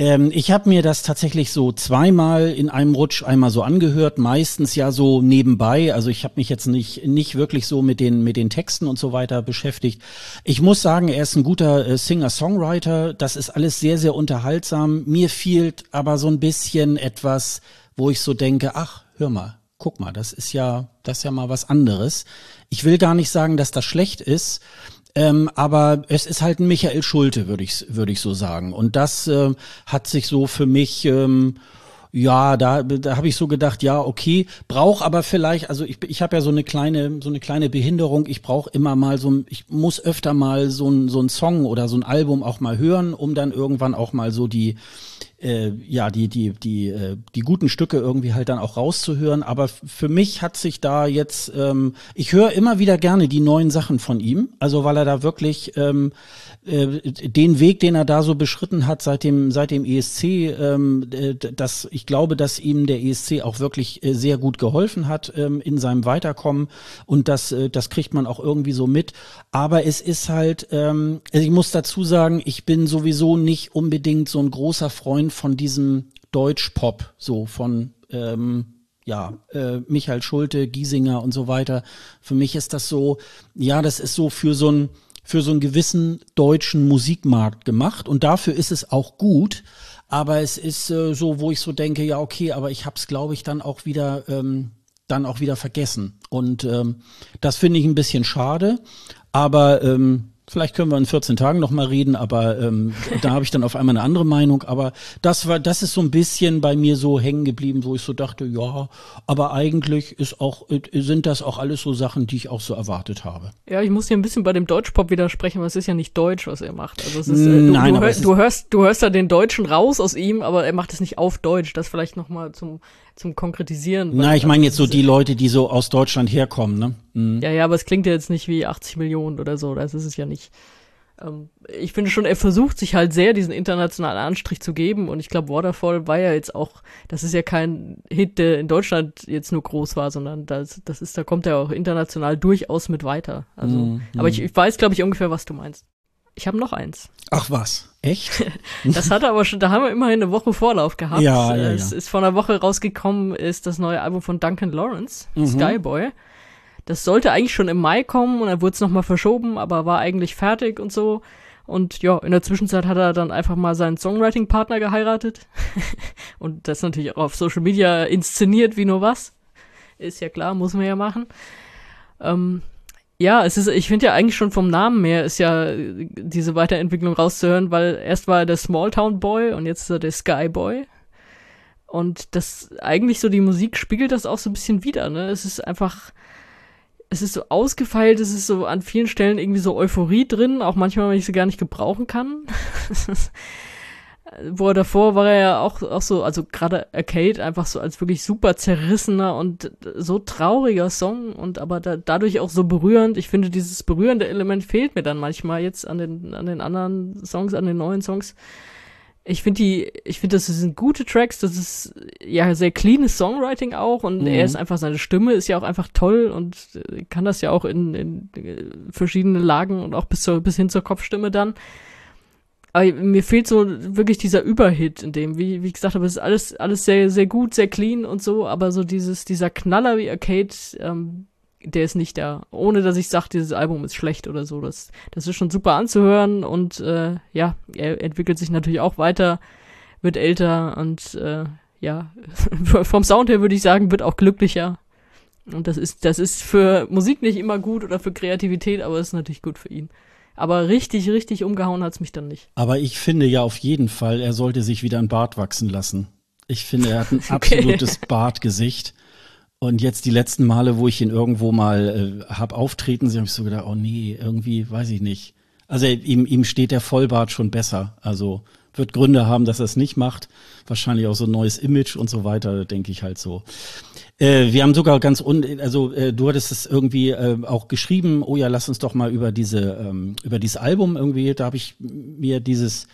Ähm, ich habe mir das tatsächlich so zweimal in einem Rutsch einmal so angehört, meistens ja so nebenbei. Also ich habe mich jetzt nicht nicht wirklich so mit den mit den Texten und so weiter beschäftigt. Ich muss sagen, er ist ein guter äh, Singer-Songwriter. Das ist alles sehr sehr unterhaltsam. Mir fehlt aber so ein bisschen etwas, wo ich so denke, ach, hör mal, guck mal, das ist ja das ist ja mal was anderes. Ich will gar nicht sagen, dass das schlecht ist. Ähm, aber es ist halt ein Michael Schulte, würde ich, würde ich so sagen. Und das äh, hat sich so für mich, ähm, ja, da, da habe ich so gedacht, ja, okay, brauche aber vielleicht, also ich, ich habe ja so eine kleine, so eine kleine Behinderung. Ich brauche immer mal so, ich muss öfter mal so ein, so ein Song oder so ein Album auch mal hören, um dann irgendwann auch mal so die äh, ja, die, die, die, äh, die guten Stücke irgendwie halt dann auch rauszuhören. Aber für mich hat sich da jetzt, ähm, ich höre immer wieder gerne die neuen Sachen von ihm, also weil er da wirklich ähm, äh, den Weg, den er da so beschritten hat seit dem, seit dem ESC, ähm, äh, das, ich glaube, dass ihm der ESC auch wirklich äh, sehr gut geholfen hat ähm, in seinem Weiterkommen und das, äh, das kriegt man auch irgendwie so mit. Aber es ist halt, ähm, also ich muss dazu sagen, ich bin sowieso nicht unbedingt so ein großer Freund Fan von diesem Deutschpop, so von ähm, ja, äh, Michael Schulte, Giesinger und so weiter. Für mich ist das so, ja, das ist so für so ein für so einen gewissen deutschen Musikmarkt gemacht und dafür ist es auch gut. Aber es ist äh, so, wo ich so denke, ja okay, aber ich habe es, glaube ich, dann auch wieder ähm, dann auch wieder vergessen und ähm, das finde ich ein bisschen schade. Aber ähm, Vielleicht können wir in 14 Tagen noch mal reden, aber ähm, da habe ich dann auf einmal eine andere Meinung. Aber das war, das ist so ein bisschen bei mir so hängen geblieben, wo ich so dachte, ja, aber eigentlich ist auch, sind das auch alles so Sachen, die ich auch so erwartet habe. Ja, ich muss hier ein bisschen bei dem Deutschpop widersprechen, weil es ist ja nicht Deutsch, was er macht. Also es ist, äh, du, Nein, du, hör, du hörst, du hörst da den Deutschen raus aus ihm, aber er macht es nicht auf Deutsch. Das vielleicht noch mal zum zum Konkretisieren. Na, ich meine jetzt so die Leute, die so aus Deutschland herkommen, ne? Mhm. Ja, ja, aber es klingt ja jetzt nicht wie 80 Millionen oder so, das ist es ja nicht. Ähm, ich finde schon, er versucht sich halt sehr, diesen internationalen Anstrich zu geben und ich glaube, Waterfall war ja jetzt auch, das ist ja kein Hit, der in Deutschland jetzt nur groß war, sondern das, das ist, da kommt er auch international durchaus mit weiter. Also, mhm. aber ich, ich weiß, glaube ich, ungefähr, was du meinst. Ich habe noch eins. Ach was, echt? das hat aber schon, da haben wir immerhin eine Woche Vorlauf gehabt. Ja, ja, ja. Es ist vor einer Woche rausgekommen, ist das neue Album von Duncan Lawrence, mhm. Skyboy. Das sollte eigentlich schon im Mai kommen und dann wurde es nochmal verschoben, aber war eigentlich fertig und so. Und ja, in der Zwischenzeit hat er dann einfach mal seinen Songwriting-Partner geheiratet. und das natürlich auch auf Social Media inszeniert wie nur was. Ist ja klar, muss man ja machen. Ähm, ja, es ist, ich finde ja eigentlich schon vom Namen her ist ja diese Weiterentwicklung rauszuhören, weil erst war er der Smalltown Boy und jetzt ist er der Sky Boy. Und das eigentlich so die Musik spiegelt das auch so ein bisschen wieder, ne? Es ist einfach, es ist so ausgefeilt, es ist so an vielen Stellen irgendwie so Euphorie drin, auch manchmal, wenn ich sie gar nicht gebrauchen kann. wo er davor war er ja auch, auch so, also gerade Arcade einfach so als wirklich super zerrissener und so trauriger Song und aber da, dadurch auch so berührend. Ich finde, dieses berührende Element fehlt mir dann manchmal jetzt an den, an den anderen Songs, an den neuen Songs. ich finde die, ich finde, das sind gute Tracks, das ist ja sehr cleanes Songwriting auch und mhm. er ist einfach, seine Stimme ist ja auch einfach toll und kann das ja auch in, in verschiedene Lagen und auch bis, zur, bis hin zur Kopfstimme dann. Aber mir fehlt so wirklich dieser Überhit in dem, wie, wie ich gesagt habe, es ist alles, alles sehr, sehr gut, sehr clean und so, aber so dieses, dieser Knaller wie Arcade, ähm, der ist nicht da. Ohne dass ich sage, dieses Album ist schlecht oder so. Das, das ist schon super anzuhören und äh, ja, er entwickelt sich natürlich auch weiter, wird älter und äh, ja, vom Sound her würde ich sagen, wird auch glücklicher. Und das ist, das ist für Musik nicht immer gut oder für Kreativität, aber ist natürlich gut für ihn. Aber richtig, richtig umgehauen hat's mich dann nicht. Aber ich finde ja auf jeden Fall, er sollte sich wieder ein Bart wachsen lassen. Ich finde, er hat ein okay. absolutes Bartgesicht. Und jetzt die letzten Male, wo ich ihn irgendwo mal äh, hab auftreten sehen, habe ich so gedacht, oh nee, irgendwie, weiß ich nicht. Also ihm, ihm steht der Vollbart schon besser. Also wird Gründe haben, dass er es nicht macht. Wahrscheinlich auch so ein neues Image und so weiter, denke ich halt so. Äh, wir haben sogar ganz un, also äh, du hattest es irgendwie äh, auch geschrieben, oh ja, lass uns doch mal über diese, ähm, über dieses Album irgendwie, da habe ich mir dieses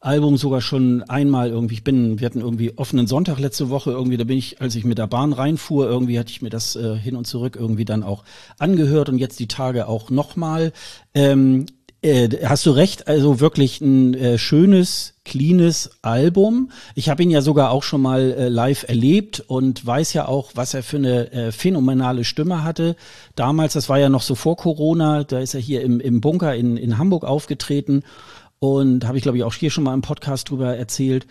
Album sogar schon einmal irgendwie, ich bin, wir hatten irgendwie offenen Sonntag letzte Woche irgendwie, da bin ich, als ich mit der Bahn reinfuhr, irgendwie hatte ich mir das äh, hin und zurück irgendwie dann auch angehört und jetzt die Tage auch nochmal. Ähm, äh, hast du recht, also wirklich ein äh, schönes, cleanes Album. Ich habe ihn ja sogar auch schon mal äh, live erlebt und weiß ja auch, was er für eine äh, phänomenale Stimme hatte. Damals, das war ja noch so vor Corona, da ist er hier im, im Bunker in, in Hamburg aufgetreten und habe ich, glaube ich, auch hier schon mal im Podcast drüber erzählt.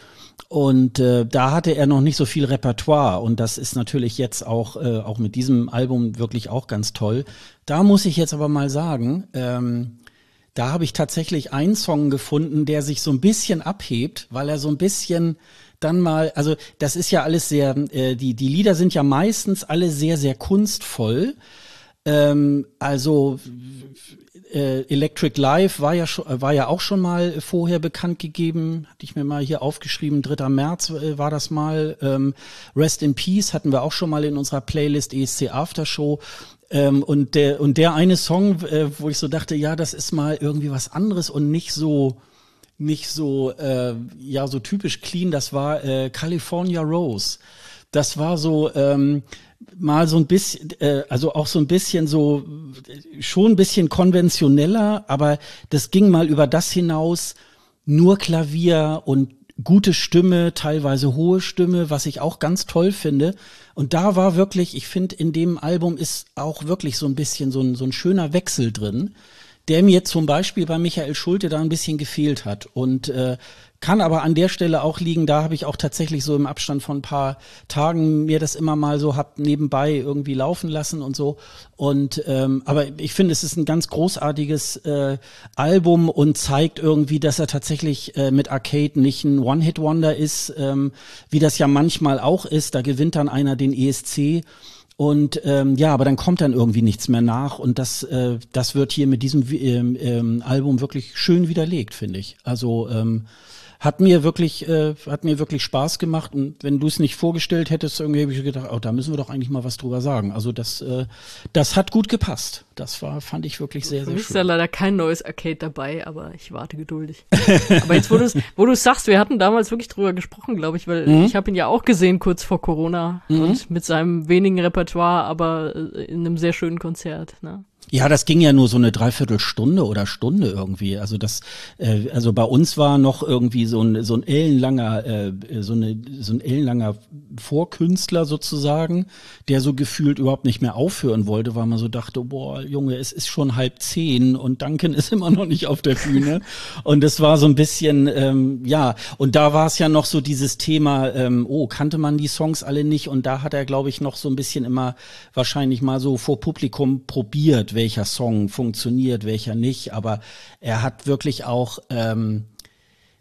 Und äh, da hatte er noch nicht so viel Repertoire. Und das ist natürlich jetzt auch, äh, auch mit diesem Album wirklich auch ganz toll. Da muss ich jetzt aber mal sagen, ähm, da habe ich tatsächlich einen Song gefunden, der sich so ein bisschen abhebt, weil er so ein bisschen dann mal, also das ist ja alles sehr, äh, die, die Lieder sind ja meistens alle sehr, sehr kunstvoll. Ähm, also äh, Electric Live war ja schon, war ja auch schon mal vorher bekannt gegeben, hatte ich mir mal hier aufgeschrieben, 3. März äh, war das mal. Ähm, Rest in Peace hatten wir auch schon mal in unserer Playlist ESC After Show. Ähm, und der und der eine Song, äh, wo ich so dachte, ja, das ist mal irgendwie was anderes und nicht so nicht so äh, ja so typisch clean. Das war äh, California Rose. Das war so ähm, mal so ein bisschen, äh, also auch so ein bisschen so, schon ein bisschen konventioneller, aber das ging mal über das hinaus, nur Klavier und gute Stimme, teilweise hohe Stimme, was ich auch ganz toll finde. Und da war wirklich, ich finde, in dem Album ist auch wirklich so ein bisschen so ein, so ein schöner Wechsel drin, der mir zum Beispiel bei Michael Schulte da ein bisschen gefehlt hat. Und äh, kann aber an der Stelle auch liegen, da habe ich auch tatsächlich so im Abstand von ein paar Tagen mir das immer mal so hab nebenbei irgendwie laufen lassen und so. Und ähm, aber ich finde, es ist ein ganz großartiges äh, Album und zeigt irgendwie, dass er tatsächlich äh, mit Arcade nicht ein One-Hit-Wonder ist, ähm, wie das ja manchmal auch ist. Da gewinnt dann einer den ESC. Und ähm, ja, aber dann kommt dann irgendwie nichts mehr nach und das, äh, das wird hier mit diesem ähm, ähm, Album wirklich schön widerlegt, finde ich. Also ähm, hat mir wirklich, äh, hat mir wirklich Spaß gemacht. Und wenn du es nicht vorgestellt hättest, irgendwie habe ich gedacht, oh, da müssen wir doch eigentlich mal was drüber sagen. Also das, äh, das hat gut gepasst. Das war, fand ich wirklich sehr, sehr schön. ist ja leider kein neues Arcade dabei, aber ich warte geduldig. aber jetzt, wo du es wo du's sagst, wir hatten damals wirklich drüber gesprochen, glaube ich, weil mhm. ich habe ihn ja auch gesehen kurz vor Corona mhm. und mit seinem wenigen Repertoire, aber äh, in einem sehr schönen Konzert. Ne? Ja, das ging ja nur so eine Dreiviertelstunde oder Stunde irgendwie. Also das, äh, also bei uns war noch irgendwie so ein so ein ellenlanger, äh, so eine so ein ellenlanger Vorkünstler sozusagen, der so gefühlt überhaupt nicht mehr aufhören wollte, weil man so dachte, boah, Junge, es ist schon halb zehn und Duncan ist immer noch nicht auf der Bühne. und das war so ein bisschen, ähm, ja, und da war es ja noch so dieses Thema, ähm, oh, kannte man die Songs alle nicht? Und da hat er, glaube ich, noch so ein bisschen immer wahrscheinlich mal so vor Publikum probiert welcher Song funktioniert, welcher nicht, aber er hat wirklich auch ähm,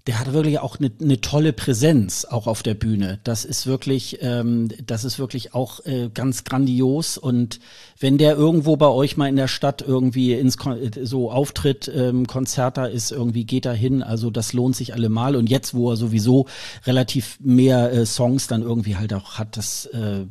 der hat wirklich auch eine, eine tolle Präsenz auch auf der Bühne. Das ist wirklich, ähm, das ist wirklich auch äh, ganz grandios. Und wenn der irgendwo bei euch mal in der Stadt irgendwie ins Kon so auftritt, ähm, Konzert da ist, irgendwie geht er hin. Also das lohnt sich allemal. Und jetzt, wo er sowieso relativ mehr äh, Songs dann irgendwie halt auch hat, das, äh,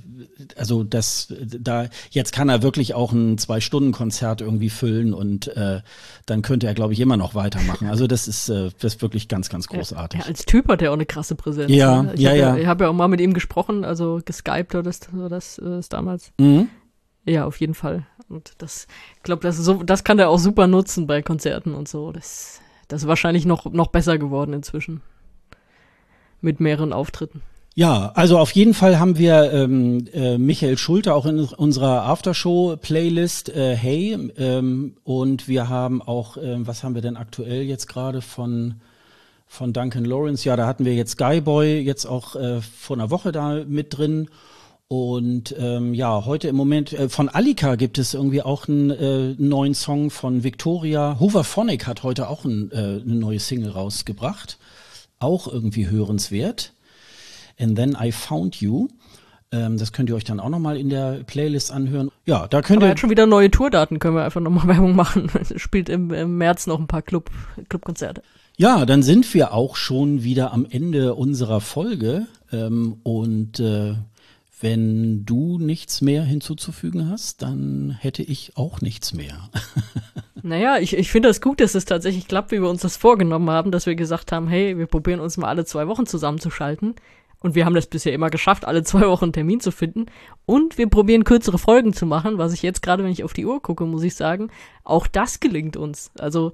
also das, da jetzt kann er wirklich auch ein zwei Stunden Konzert irgendwie füllen und äh, dann könnte er, glaube ich, immer noch weitermachen. Also das ist, äh, das ist wirklich ganz, ganz großartig. Ja, als Typ hat er auch eine krasse Präsenz. Ja, ne? ich ja, hab ja. Ich habe ja auch mal mit ihm gesprochen, also geskypt oder das, oder das, äh, das damals. Mhm. Ja, auf jeden Fall. Und das, ich glaube, das, so, das kann er auch super nutzen bei Konzerten und so. Das, das ist wahrscheinlich noch, noch besser geworden inzwischen. Mit mehreren Auftritten. Ja, also auf jeden Fall haben wir ähm, äh, Michael Schulte auch in unserer Aftershow-Playlist äh, Hey ähm, und wir haben auch, ähm, was haben wir denn aktuell jetzt gerade von von Duncan Lawrence? Ja, da hatten wir jetzt Skyboy jetzt auch äh, vor einer Woche da mit drin und ähm, ja, heute im Moment äh, von Alika gibt es irgendwie auch einen äh, neuen Song von Victoria. Hooverphonic hat heute auch ein, äh, eine neue Single rausgebracht, auch irgendwie hörenswert. And Then I Found You. Ähm, das könnt ihr euch dann auch nochmal in der Playlist anhören. Ja, da könnt Aber er ihr. hat schon wieder neue Tourdaten, können wir einfach nochmal Werbung machen. Spielt im, im März noch ein paar Club, Clubkonzerte. Ja, dann sind wir auch schon wieder am Ende unserer Folge. Ähm, und äh, wenn du nichts mehr hinzuzufügen hast, dann hätte ich auch nichts mehr. Naja, ich, ich finde das gut, dass es tatsächlich klappt, wie wir uns das vorgenommen haben, dass wir gesagt haben, hey, wir probieren uns mal alle zwei Wochen zusammenzuschalten. Und wir haben das bisher immer geschafft, alle zwei Wochen einen Termin zu finden. Und wir probieren kürzere Folgen zu machen, was ich jetzt gerade, wenn ich auf die Uhr gucke, muss ich sagen, auch das gelingt uns. Also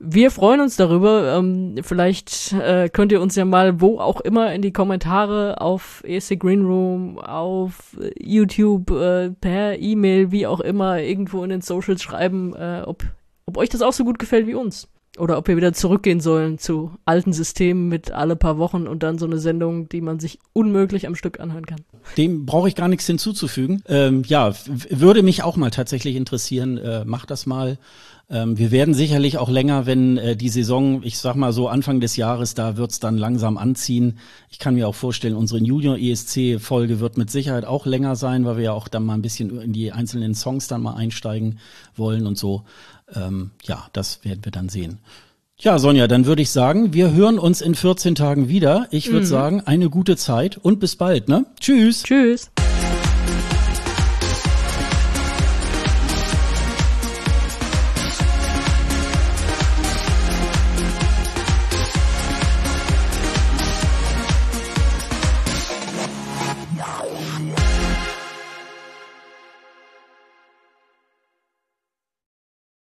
wir freuen uns darüber. Ähm, vielleicht äh, könnt ihr uns ja mal wo auch immer in die Kommentare auf ESC Green Room, auf YouTube, äh, per E-Mail, wie auch immer, irgendwo in den Socials schreiben, äh, ob, ob euch das auch so gut gefällt wie uns. Oder ob wir wieder zurückgehen sollen zu alten Systemen mit alle paar Wochen und dann so eine Sendung, die man sich unmöglich am Stück anhören kann. Dem brauche ich gar nichts hinzuzufügen. Ähm, ja, würde mich auch mal tatsächlich interessieren. Äh, macht das mal. Ähm, wir werden sicherlich auch länger, wenn äh, die Saison, ich sag mal so Anfang des Jahres, da wird's dann langsam anziehen. Ich kann mir auch vorstellen, unsere Junior-ESC-Folge wird mit Sicherheit auch länger sein, weil wir ja auch dann mal ein bisschen in die einzelnen Songs dann mal einsteigen wollen und so. Ähm, ja, das werden wir dann sehen. Ja, Sonja, dann würde ich sagen, wir hören uns in 14 Tagen wieder. Ich würde sagen, eine gute Zeit und bis bald, ne? Tschüss. Tschüss.